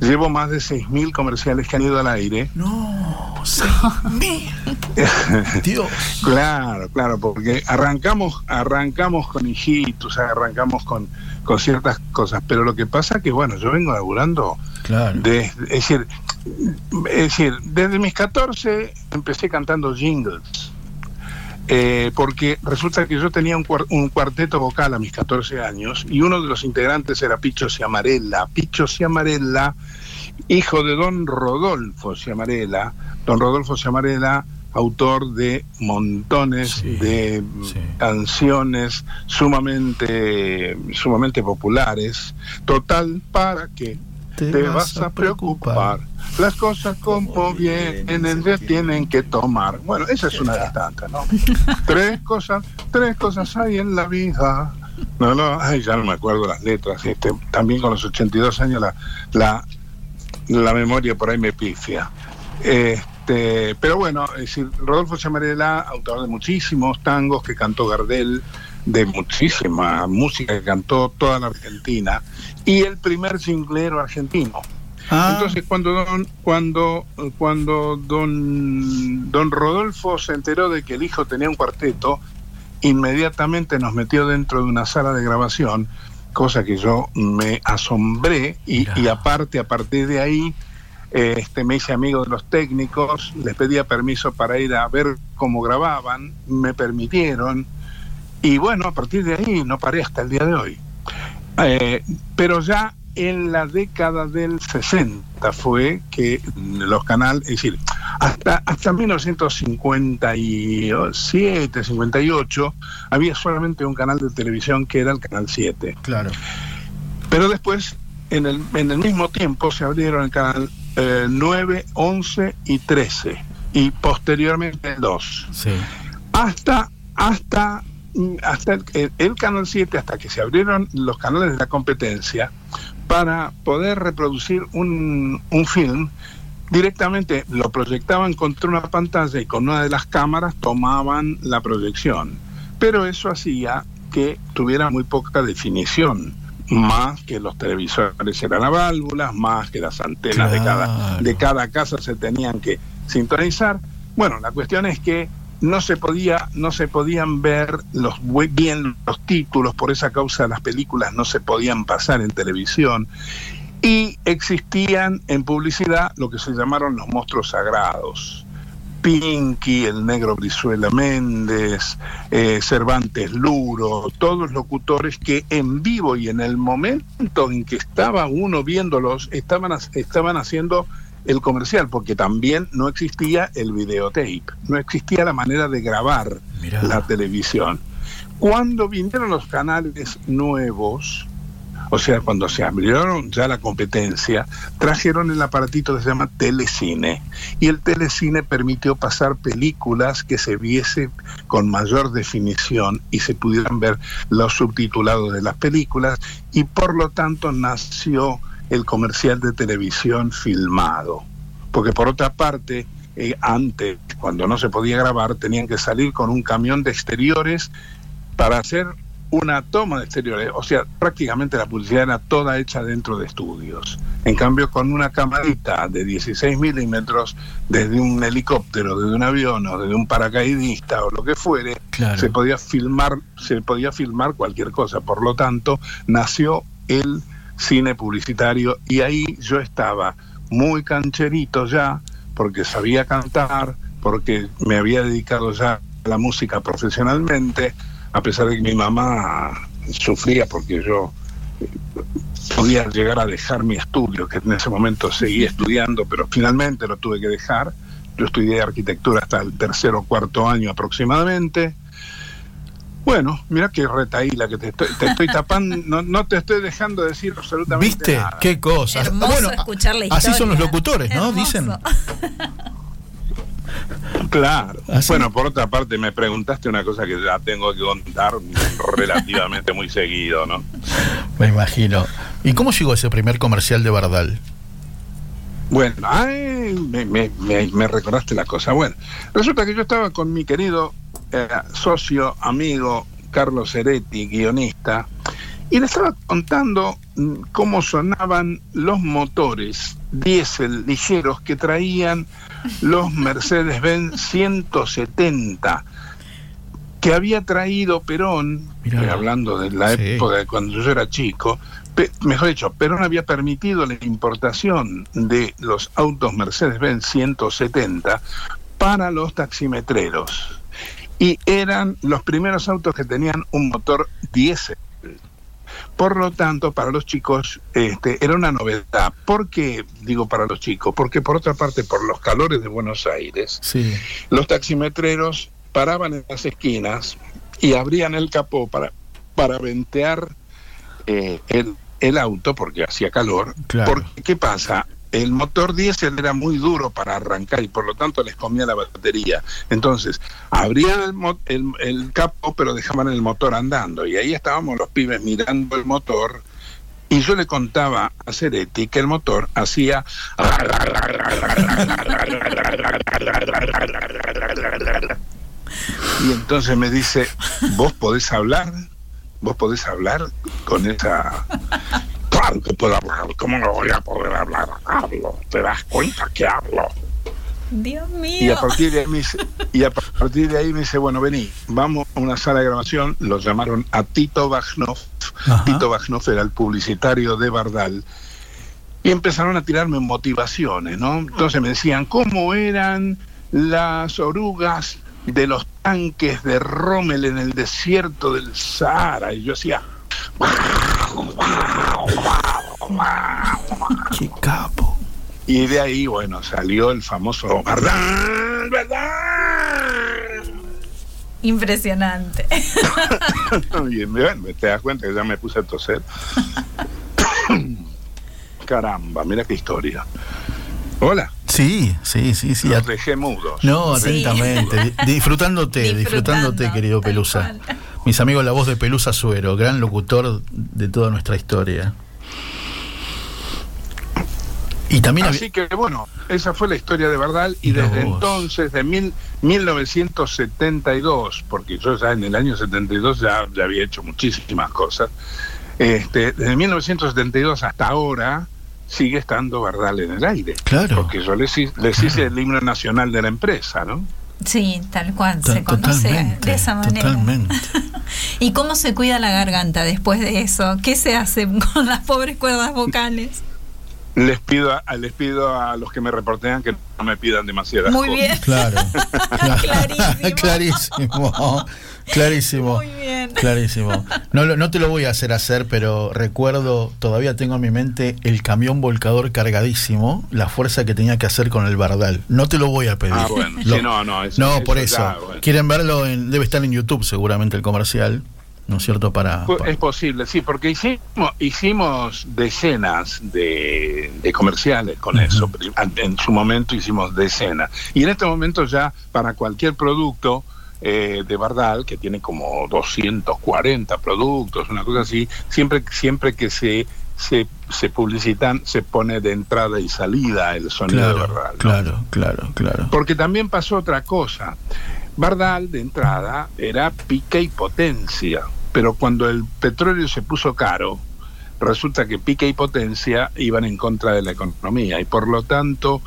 llevo más de 6.000 comerciales que han ido al aire. No, seis mil. Dios. Claro, claro, porque arrancamos, arrancamos con hijitos, arrancamos con, con ciertas cosas, pero lo que pasa que, bueno, yo vengo laburando Claro. desde, es decir, es decir, desde mis 14 empecé cantando jingles. Eh, porque resulta que yo tenía un, cuar- un cuarteto vocal a mis 14 años y uno de los integrantes era Picho Ciamarella. Picho Ciamarella, hijo de don Rodolfo Ciamarella. Don Rodolfo Ciamarella, autor de montones Sí, de sí. canciones sumamente, sumamente populares. Total, ¿para qué? Te, vas a preocupar. Las cosas como vienen, se tienen que tomar. Bueno, esa es una de tantas, ¿no? tres cosas, tres cosas hay en la vida. No, no, ay, ya no me acuerdo las letras. Este, también con los 82 años la, la, la memoria por ahí me pifia. Este, pero bueno, es decir, Rodolfo Chamarela, autor de muchísimos tangos que cantó Gardel, de muchísima música que cantó toda la Argentina, y el primer jinglero argentino. Ah, Entonces cuando don, cuando cuando don don Rodolfo se enteró de que el hijo tenía un cuarteto, inmediatamente nos metió dentro de una sala de grabación, cosa que yo me asombré y, y aparte a partir de ahí este me hice amigo de los técnicos, les pedía permiso para ir a ver cómo grababan, me permitieron y bueno, a partir de ahí no paré hasta el día de hoy. Eh, pero ya en la década del 60 fue que los canales, es decir, hasta, hasta 1957, 58, había solamente un canal de televisión que era el Canal 7. claro. Pero después, en el, en el mismo tiempo, se abrieron el canal eh, 9, 11 y 13. Y posteriormente el 2 Sí. hasta hasta hasta el, el- canal 7 hasta que se abrieron los canales de la competencia para poder reproducir un, un film directamente lo proyectaban contra una pantalla y con una de las cámaras tomaban la proyección. Pero eso hacía que tuviera muy poca definición. Más que los televisores eran a válvulas, más que las antenas de, cada, de cada casa se tenían que sintonizar. Bueno, la cuestión es que no se podía, no se podían ver los bien los títulos, por esa causa las películas no se podían pasar en televisión. Y existían en publicidad lo que se llamaron los monstruos sagrados. Pinky, el negro Brizuela Méndez, eh, Cervantes Luro, todos locutores que en vivo y en el momento en que estaba uno viéndolos, estaban, estaban haciendo el comercial, porque también no existía el videotape, no existía la manera de grabar Mirá. la televisión. Cuando vinieron los canales nuevos, o sea, cuando se abrieron ya la competencia, trajeron el aparatito que se llama telecine. Y el telecine permitió pasar películas que se viese con mayor definición y se pudieran ver los subtitulados de las películas y por lo tanto nació el comercial de televisión filmado. Porque por otra parte, eh, antes, cuando no se podía grabar, tenían que salir con un camión de exteriores para hacer una toma de exteriores, o sea, prácticamente la publicidad era toda hecha dentro de estudios. En cambio, con una camarita de 16 milímetros, desde un helicóptero, desde un avión o desde un paracaidista o lo que fuere, Claro. se podía filmar, se podía filmar cualquier cosa. Por lo tanto, nació el cine publicitario y ahí yo estaba muy cancherito ya, porque sabía cantar, porque me había dedicado ya a la música profesionalmente, a pesar de que mi mamá sufría porque yo podía llegar a dejar mi estudio, que en ese momento seguía estudiando, pero finalmente lo tuve que dejar. Yo estudié arquitectura hasta el tercer o cuarto año aproximadamente. Bueno, mira qué retaíla que te estoy, te estoy tapando, no, no te estoy dejando decir absolutamente ¿Viste? nada. Qué cosas. Hermoso escuchar la Así son los locutores, ¿no? Hermoso. Dicen. Claro. Así. Bueno, por otra parte, me preguntaste una cosa que ya tengo que contar relativamente muy seguido, ¿no? Me imagino. ¿Y cómo llegó ese primer comercial de Bardal? Bueno, ay, me, me- me- me recordaste la cosa. Bueno, resulta que yo estaba con mi querido eh, socio, amigo Carlos Ceretti, guionista, Y le estaba contando mm, cómo sonaban los motores diésel ligeros que traían los Mercedes-Benz 170 que había traído Perón, Mirá. eh, hablando de la Sí. época de cuando yo era chico, mejor dicho, Perón había permitido la importación de los autos Mercedes-Benz 170 para los taximetreros. Y eran los primeros autos que tenían un motor diésel. Por lo tanto, para los chicos este, era una novedad. ¿Por qué digo para los chicos? Porque por otra parte, por los calores de Buenos Aires, Sí. los taximetreros paraban en las esquinas y abrían el capó para, para ventear eh, el, el auto porque hacía calor. Claro. Porque, ¿qué pasa? El motor diésel era muy duro para arrancar y por lo tanto les comía la batería. Entonces, abrían el, el, capó pero dejaban el motor andando y ahí estábamos los pibes mirando el motor y yo le contaba a Ceretti que el motor hacía y entonces me dice, ¿vos podés hablar? ¿Vos podés hablar con esa... Claro que puedo hablar, ¿cómo no voy a poder hablar? Hablo, ¿te das cuenta que hablo? Dios Y mío. a partir de ahí me dice, y a partir de ahí me dice, bueno, vení, vamos a una sala de grabación, lo llamaron a Tito Bajnov. Tito Bajnov era el publicitario de Bardal, y empezaron a tirarme motivaciones, ¿no? Entonces me decían, ¿cómo eran las orugas de los tanques de Rommel en el desierto del Sahara? Y yo hacía, Qué capo. y de ahí, bueno, salió el famoso Bardal. Impresionante. Y bueno, te das cuenta que ya me puse a toser. Caramba, mira qué historia. Hola, Sí, sí, sí, sí. los dejé mudos. No, Sí. atentamente. Di- Disfrutándote, disfrutándote, querido Pelusa. cual. Mis amigos, la voz de Pelusa Suero, gran locutor de toda nuestra historia. Y también había- Así que bueno, esa fue la historia de Bardal y desde vos. entonces, de mil, 1972, porque yo ya en el año 72 ya, ya había hecho muchísimas cosas, este, desde 1972 hasta ahora sigue estando Bardal en el aire. Claro. Porque yo les, les hice el himno nacional de la empresa, ¿no? Sí, tal cual. Se conoce totalmente, de esa manera. totalmente. ¿Y cómo se cuida la garganta después de eso? ¿Qué se hace con las pobres cuerdas vocales? Les pido a, les pido a los que me reportean que no me pidan demasiadas Muy cosas. bien. Claro. Clarísimo. Clarísimo. Clarísimo. Muy bien. Clarísimo. No, lo- no te lo voy a hacer hacer, pero recuerdo, todavía tengo en mi mente el camión volcador cargadísimo, la fuerza que tenía que hacer con el Bardal. No te lo voy a pedir. Ah, bueno. Lo- Sí, no, no. eso- no, por eso eso. ya, bueno. Quieren verlo, en- debe estar en YouTube seguramente el comercial, ¿no es cierto? Para, Es posible, sí, porque hicimos, hicimos decenas de, de comerciales con eso. En su momento hicimos decenas. Y en este momento ya para cualquier producto eh, de Bardal, que tiene como 240 productos, una cosa así, siempre, siempre que se, se, se publicitan se pone de entrada y salida el sonido de Bardal. ¿no? claro, claro, claro. Porque también pasó otra cosa. Bardal, de entrada, era pique y potencia, pero cuando el petróleo se puso caro, resulta que pique y potencia iban en contra de la economía y por lo tanto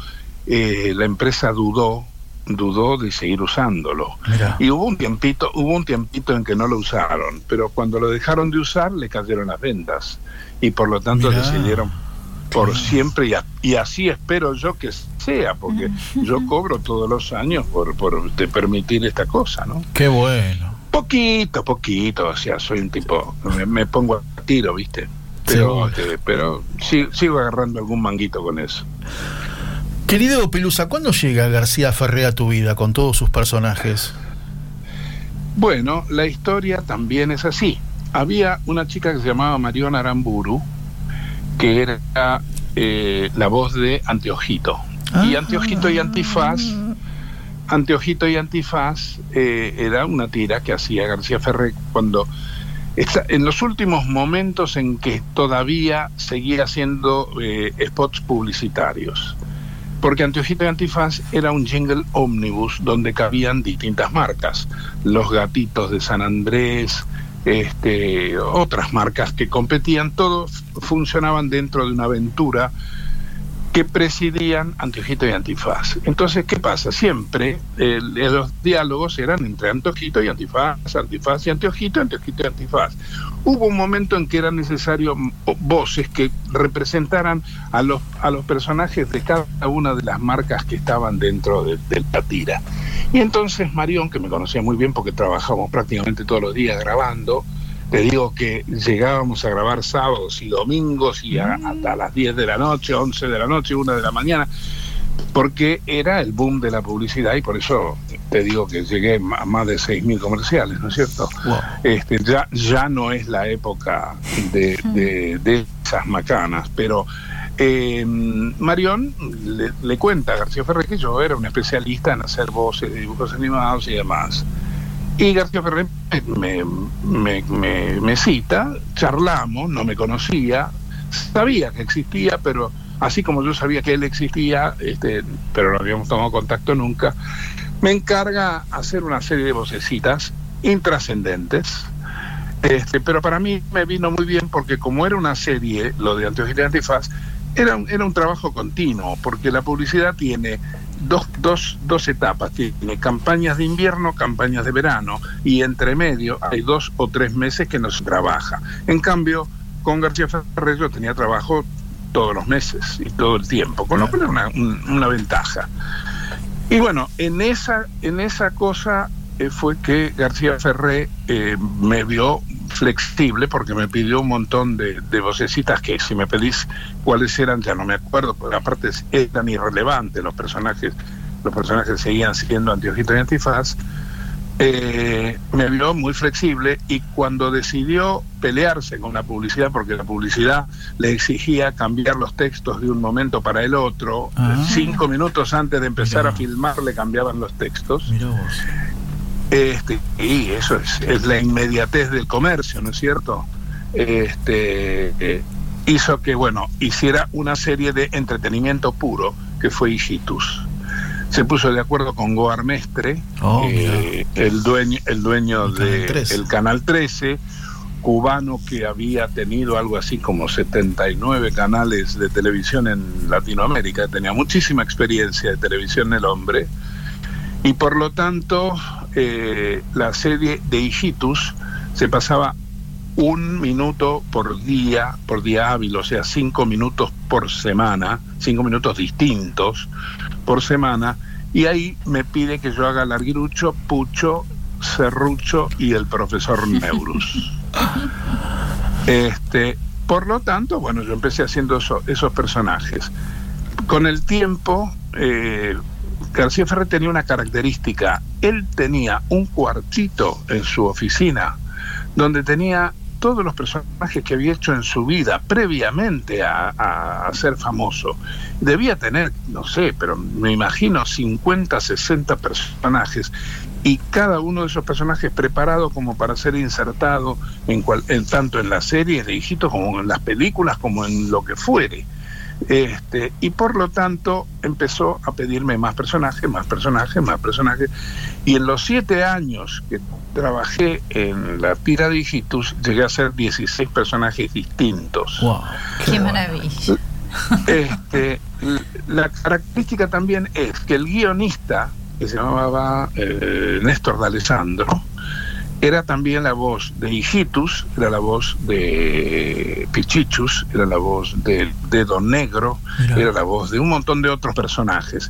eh, la empresa dudó dudó de seguir usándolo. Mira. y hubo un tiempito hubo un tiempito en que no lo usaron pero cuando lo dejaron de usar le cayeron las ventas y por lo tanto decidieron por siempre y, a- y así espero yo que sea porque yo cobro todos los años por, por de permitir esta cosa no Qué bueno. poquito poquito o sea soy un tipo me, me pongo a tiro viste pero eh, pero sigo agarrando algún manguito con eso Querido Pelusa, ¿cuándo llega García Ferré a tu vida con todos sus personajes? Bueno, la historia también es así. Había una chica que se llamaba Mariona Aramburu, que era eh, la voz de Anteojito. Y Ah. Anteojito y Antifaz, Anteojito y Antifaz eh, era una tira que hacía García Ferré cuando está- en los últimos momentos en que todavía seguía haciendo eh, spots publicitarios. Porque Anteojito y Antifaz era un jingle ómnibus donde cabían distintas marcas. Los gatitos de San Andrés, este, otras marcas que competían, todos funcionaban dentro de una aventura que presidían Antojito y Antifaz. Entonces, ¿qué pasa? Siempre los diálogos eran entre Antojito y Antifaz, Antifaz y Antojito, Antojito y Antifaz. Hubo un momento en que era necesario mm, voces que representaran a los, a los personajes de cada una de las marcas que estaban dentro de, de la tira. Y entonces Marión, que me conocía muy bien porque trabajábamos prácticamente todos los días grabando, te digo que llegábamos a grabar sábados y domingos y a- hasta las 10 de la noche, 11 de la noche, 1 de la mañana, porque era el boom de la publicidad y por eso te digo que llegué a más de 6.000 comerciales, ¿no es cierto? Wow. Este, ya, ya no es la época de, de- de esas macanas, pero eh, Marión le, le cuenta a García Ferrer que yo era un especialista en hacer voces de dibujos animados y demás. Y García Ferrer me, me, me- cita, charlamos, no me conocía, sabía que existía, pero así como yo sabía que él existía, este, pero no habíamos tomado contacto nunca, me encarga hacer una serie de vocecitas intrascendentes. Este, pero para mí me vino muy bien porque como era una serie, lo de Anteojos y Antifaz, era un, era un trabajo continuo, porque la publicidad tiene dos, dos, dos etapas, tiene campañas de invierno, campañas de verano, y entre medio hay dos o tres meses que no se trabaja. En cambio, con García Ferrer yo tenía trabajo todos los meses y todo el tiempo, con lo cual era una, un- una ventaja. Y bueno, en esa, en esa cosa eh, fue que García Ferré eh, me vio flexible porque me pidió un montón de, de vocecitas que si me pedís cuáles eran ya no me acuerdo, porque aparte eran irrelevantes los personajes, los personajes seguían siendo Antiojito y Antifaz. eh, me vio muy flexible y cuando decidió pelearse con la publicidad, porque la publicidad le exigía cambiar los textos de un momento para el otro, Ah. cinco minutos antes de empezar Mirá. a filmar le cambiaban los textos. Mirá vos. Este, y eso es, es la inmediatez del comercio, ¿no es cierto? Este, eh, hizo que, bueno, hiciera una serie de entretenimiento puro, que fue Hijitus. Se puso de acuerdo con Goar Mestre, Oh, eh, el dueño, el dueño del 13. Canal 13, cubano que había tenido algo así como 79 canales de televisión en Latinoamérica, tenía muchísima experiencia de televisión el hombre, y por lo tanto eh, la serie de Hijitus se pasaba un minuto por día, por día hábil, o sea, cinco minutos por semana, cinco minutos distintos por semana, y ahí me pide que yo haga Larguirucho, Pucho, Serrucho y el profesor Neurus. Este, por lo tanto, bueno, yo empecé haciendo eso- esos personajes. Con el tiempo, eh, García Ferrer tenía una característica. Él tenía un cuartito en su oficina donde tenía todos los personajes que había hecho en su vida previamente a, ser famoso. Debía tener, no sé, pero me imagino 50, 60 personajes y cada uno de esos personajes preparado como para ser insertado en, cual- en tanto en las series de hijitos como en las películas como en lo que fuere. Este, y por lo tanto empezó a pedirme más personajes, más personajes, más personajes. Y en los siete años que trabajé en la tira de Hijitus, llegué a ser 16 personajes distintos. Wow. Qué maravilla. Este, la característica también es que el guionista, que se llamaba eh, Néstor D'Alessandro, era también la voz de Hijitus, era la voz de Pichichus, era la voz de, de Don Negro, era la voz de un montón de otros personajes.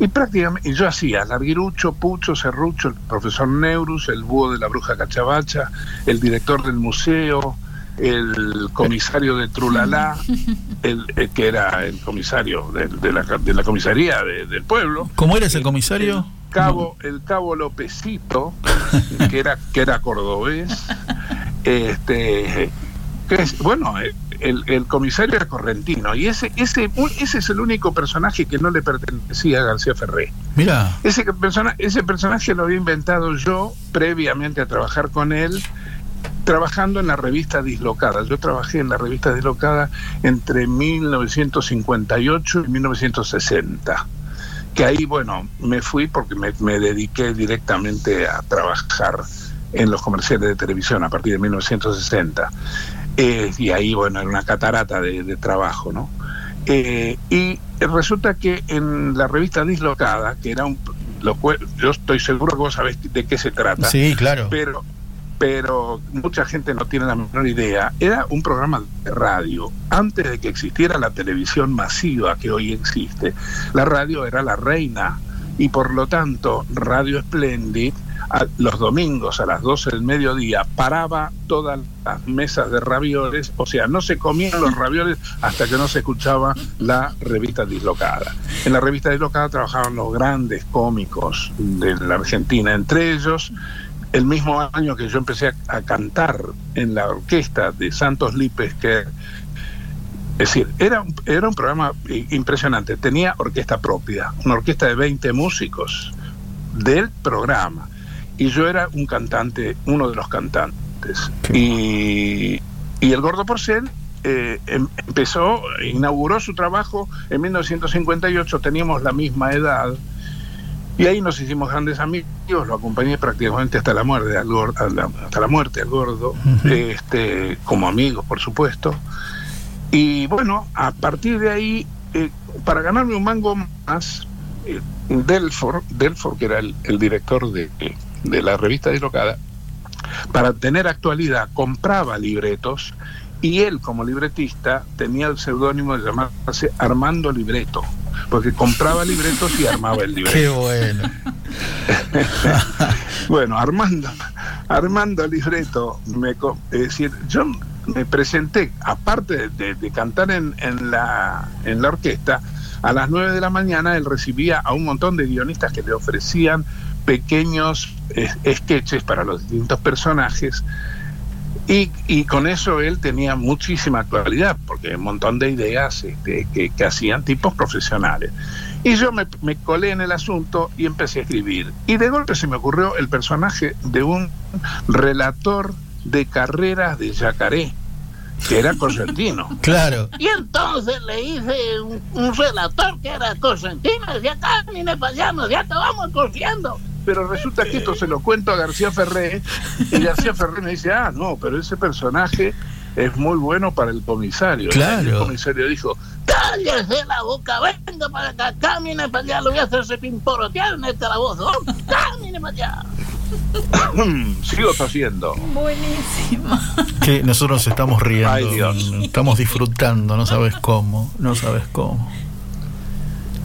Y prácticamente, y yo hacía Larguirucho, Pucho, Serrucho, el profesor Neurus, el búho de la bruja Cachabacha, el director del museo, el comisario de Trulalá, el, el que era el comisario de, de la, de la comisaría de- del pueblo. ¿Cómo eres el comisario? El cabo, el cabo Lópezito, que era, que era cordobés. Este, que es- bueno, el, el comisario era correntino. Y ese, ese, ese es el único personaje que no le pertenecía a García Ferré. Mira, Ese, persona, ese personaje lo había inventado yo previamente a trabajar con él, trabajando en la revista Dislocada. Yo trabajé en la revista Dislocada entre 1958 y 1960. Que ahí, bueno, me fui porque me, me dediqué directamente a trabajar en los comerciales de televisión a partir de 1960. Eh, y ahí, bueno, era una catarata de, de trabajo, ¿no? Eh, y resulta que en la revista Dislocada, que era un... Lo, cual- yo estoy seguro que vos sabés de qué se trata. Sí, claro. Pero, pero mucha gente no tiene la menor idea. Era un programa de radio. Antes de que existiera la televisión masiva que hoy existe, la radio era la reina. Y por lo tanto, Radio Splendid, los domingos a las 12 del mediodía, paraba todas las mesas de ravioles. O sea, no se comían los ravioles hasta que no se escuchaba la revista dislocada. En la revista dislocada trabajaban los grandes cómicos de la Argentina, entre ellos el mismo año que yo empecé a, a cantar en la orquesta de Santos Lípez, que es decir, era, un- era un programa eh, impresionante. Tenía orquesta propia, una orquesta de 20 músicos del programa. Y yo era un cantante, uno de los cantantes. Y, y el Gordo Porcel eh, em- empezó, inauguró su trabajo en 1958, teníamos la misma edad. Y ahí nos hicimos grandes amigos, lo acompañé prácticamente hasta la muerte al gordo, hasta la muerte al gordo, este, como amigos, por supuesto. Y bueno, a partir de ahí, eh, para ganarme un mango más, eh, Delford, Delford, que era el, el director de, de la revista Dislocada, para tener actualidad compraba libretos y él como libretista tenía el seudónimo de llamarse Armando Libreto, porque compraba libretos y armaba el libreto. Qué bueno. Bueno, Armando, Armando Libreto, me, es decir, yo me presenté, aparte de, de- de cantar en, en la, en la orquesta, a las 9 de la mañana él recibía a un montón de guionistas que le ofrecían pequeños eh, sketches para los distintos personajes. Y, y con eso él tenía muchísima actualidad, porque un montón de ideas este, que, que hacían tipos profesionales. Y yo me, me colé en el asunto y empecé a escribir. Y de golpe se me ocurrió el personaje de un relator de carreras de yacaré, que era correntino. Claro. Y entonces le hice un, un relator que era correntino, decía, camine para allá, nos ya estábamos corriendo. Pero resulta que esto se lo cuento a García Ferré, y García Ferré me dice, ah, no, pero ese personaje es muy bueno para el comisario. Claro. Y el comisario dijo, Cállese la boca, venga para acá, camine para allá, lo voy a hacerse pimporotear en esta la voz. Camine para allá. sigo tosiendo. Buenísimo. Que nosotros estamos riendo. Ay, Dios. Estamos disfrutando, no sabes cómo. No sabes cómo.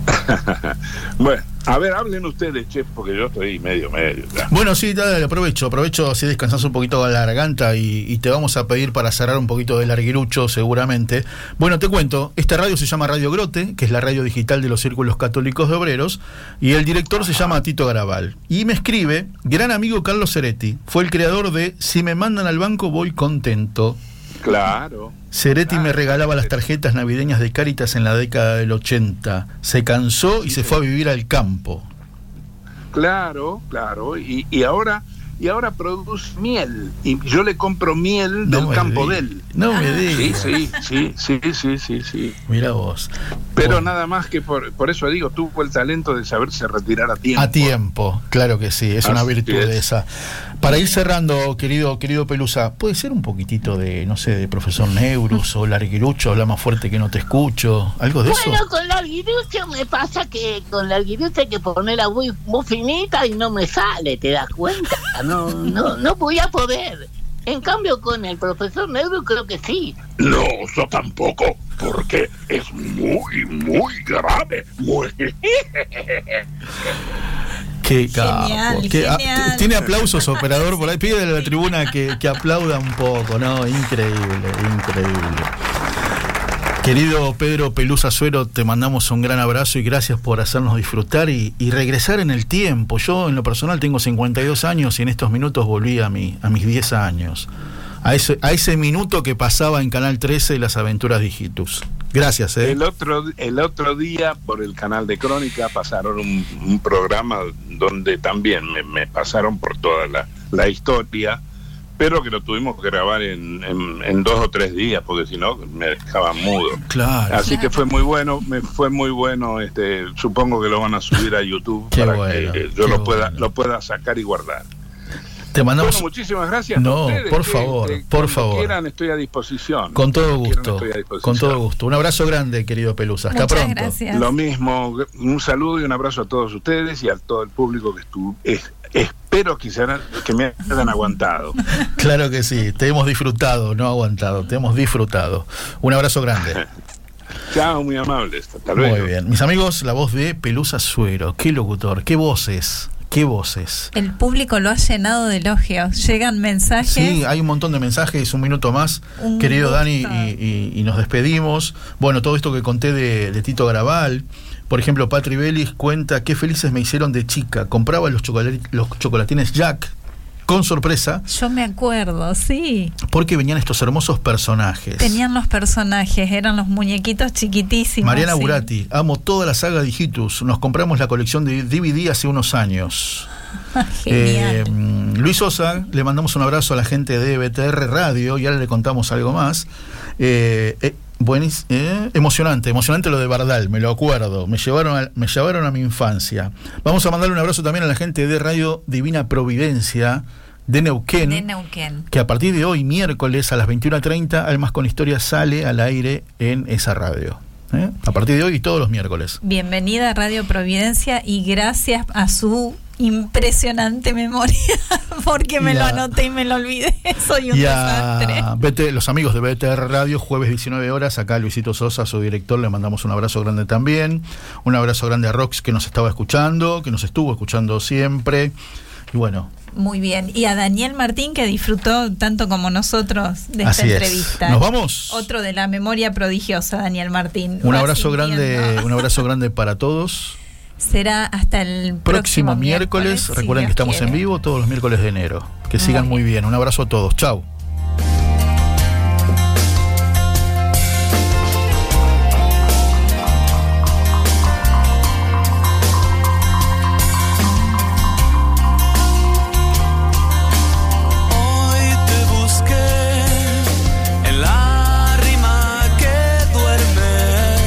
Bueno, a ver, hablen ustedes, chef, porque yo estoy medio, medio. ya. Bueno, sí, dale, aprovecho, aprovecho así descansas un poquito la garganta y, te vamos a pedir para cerrar un poquito de larguirucho seguramente. Bueno, te cuento, esta radio se llama Radio Grote, que es la radio digital de los círculos católicos de obreros, y el director se llama Tito Garabal. Y me escribe, gran amigo Carlos Ceretti, fue el creador de Si me mandan al banco voy contento. Claro. Ceretti me regalaba las tarjetas navideñas de Cáritas en la década del 80. Se cansó y se fue a vivir al campo. Claro, claro. Y, y ahora y ahora produce miel. Y yo le compro miel No del campo de él. No me digas. sí, sí, sí, sí, sí, sí. Mira vos. Pero nada más que por, por eso digo, tuvo el talento de saberse retirar a tiempo. A tiempo, claro que sí, es una virtud es. de esa. Para ir cerrando, querido, querido Pelusa, puede ser un poquitito de, no sé, de profesor Neurus o Larguirucho, habla más fuerte que no te escucho, algo de eso. Bueno, con la alguirucha me pasa que con la alguirucha hay que ponerla muy, muy finita y no me sale, ¿te das cuenta? No, no, no voy a poder. En cambio, con el profesor Negro creo que sí. No, yo tampoco, porque es muy, muy grave. Muy... Qué capo. Genial, Qué- genial. t- tiene aplausos, operador, por ahí. Pide a la tribuna que, que aplauda un poco, ¿no? Increíble, increíble. Querido Pedro Pelusa Suero, te mandamos un gran abrazo y gracias por hacernos disfrutar y, regresar en el tiempo. Yo, en lo personal, tengo 52 años y en estos minutos volví a, mi, a mis 10 años. A ese, a ese minuto que pasaba en Canal 13 las aventuras de Hijitus. Gracias, ¿eh? El otro, el otro día por el canal de Crónica pasaron un, programa donde también me, pasaron por toda la historia, pero que lo tuvimos que grabar en, en- en dos o tres días, porque si no me dejaban mudo. Claro. Así que fue muy bueno, me fue muy bueno. Este, supongo que lo van a subir a YouTube para bueno, que eh, yo lo pueda, bueno. lo pueda sacar y guardar. Te mandamos. Bueno, muchísimas gracias. No, a ustedes, por que, favor, por favor. quieran, estoy a disposición. Con todo quieran, gusto. estoy a disposición. Con todo gusto. Un abrazo grande, querido Pelusa. Hasta Muchas pronto. gracias. Lo mismo, un saludo y un abrazo a todos ustedes y a todo el público que estuvo. es- que, se han- que me hayan aguantado. Claro que sí. Te hemos disfrutado, no aguantado. Te hemos disfrutado. Un abrazo grande. Chao, muy amables. Hasta luego. Muy bien. Mis amigos, la voz de Pelusa Suero. Qué locutor, qué voces, qué voces. El público lo ha llenado de elogios. Llegan mensajes. Sí, hay un montón de mensajes, un minuto más, Un querido gusto. Dani, y, y- y nos despedimos. Bueno, todo esto que conté de, de Tito Garabal, por ejemplo, Patri Bellis cuenta qué felices me hicieron de chica. Compraba los, los chocolatines Jack con sorpresa Yo me acuerdo, sí. porque venían estos hermosos personajes. Tenían los personajes, eran los muñequitos chiquitísimos. Mariana sí. Burati, amo toda la saga de Hitus. Nos compramos la colección de DVD hace unos años. Genial. Eh, mm, Luis Sosa, le mandamos un abrazo a la gente de BTR Radio y ahora le contamos algo más. Eh, eh, buenis- eh, emocionante, emocionante lo de Bardal, me lo acuerdo. Me llevaron, a, me llevaron a mi infancia. Vamos a mandarle un abrazo también a la gente de Radio Divina Providencia de Neuquén. de Neuquén. que a partir de hoy, miércoles a las 21.30, Almas con Historia sale al aire en esa radio. ¿Eh? A partir de hoy y todos los miércoles. Bienvenida a Radio Providencia y gracias a su impresionante memoria, porque me lo anoté y me lo olvidé. Soy un Y desastre. a BT los amigos de BTR Radio, jueves 19 horas, acá Luisito Sosa, su director, le mandamos un abrazo grande también. Un abrazo grande a Rox que nos estaba escuchando, que nos estuvo escuchando siempre. Y bueno, Muy bien. Y a Daniel Martín, que disfrutó tanto como nosotros de esta es. entrevista. ¿Nos vamos? Otro de la memoria prodigiosa, Daniel Martín. un abrazo grande, un abrazo grande para todos. Será hasta el próximo, Próximo miércoles, recuerden que estamos en vivo todos los miércoles de enero. Que Muy sigan muy bien. bien. Un abrazo a todos. Chau.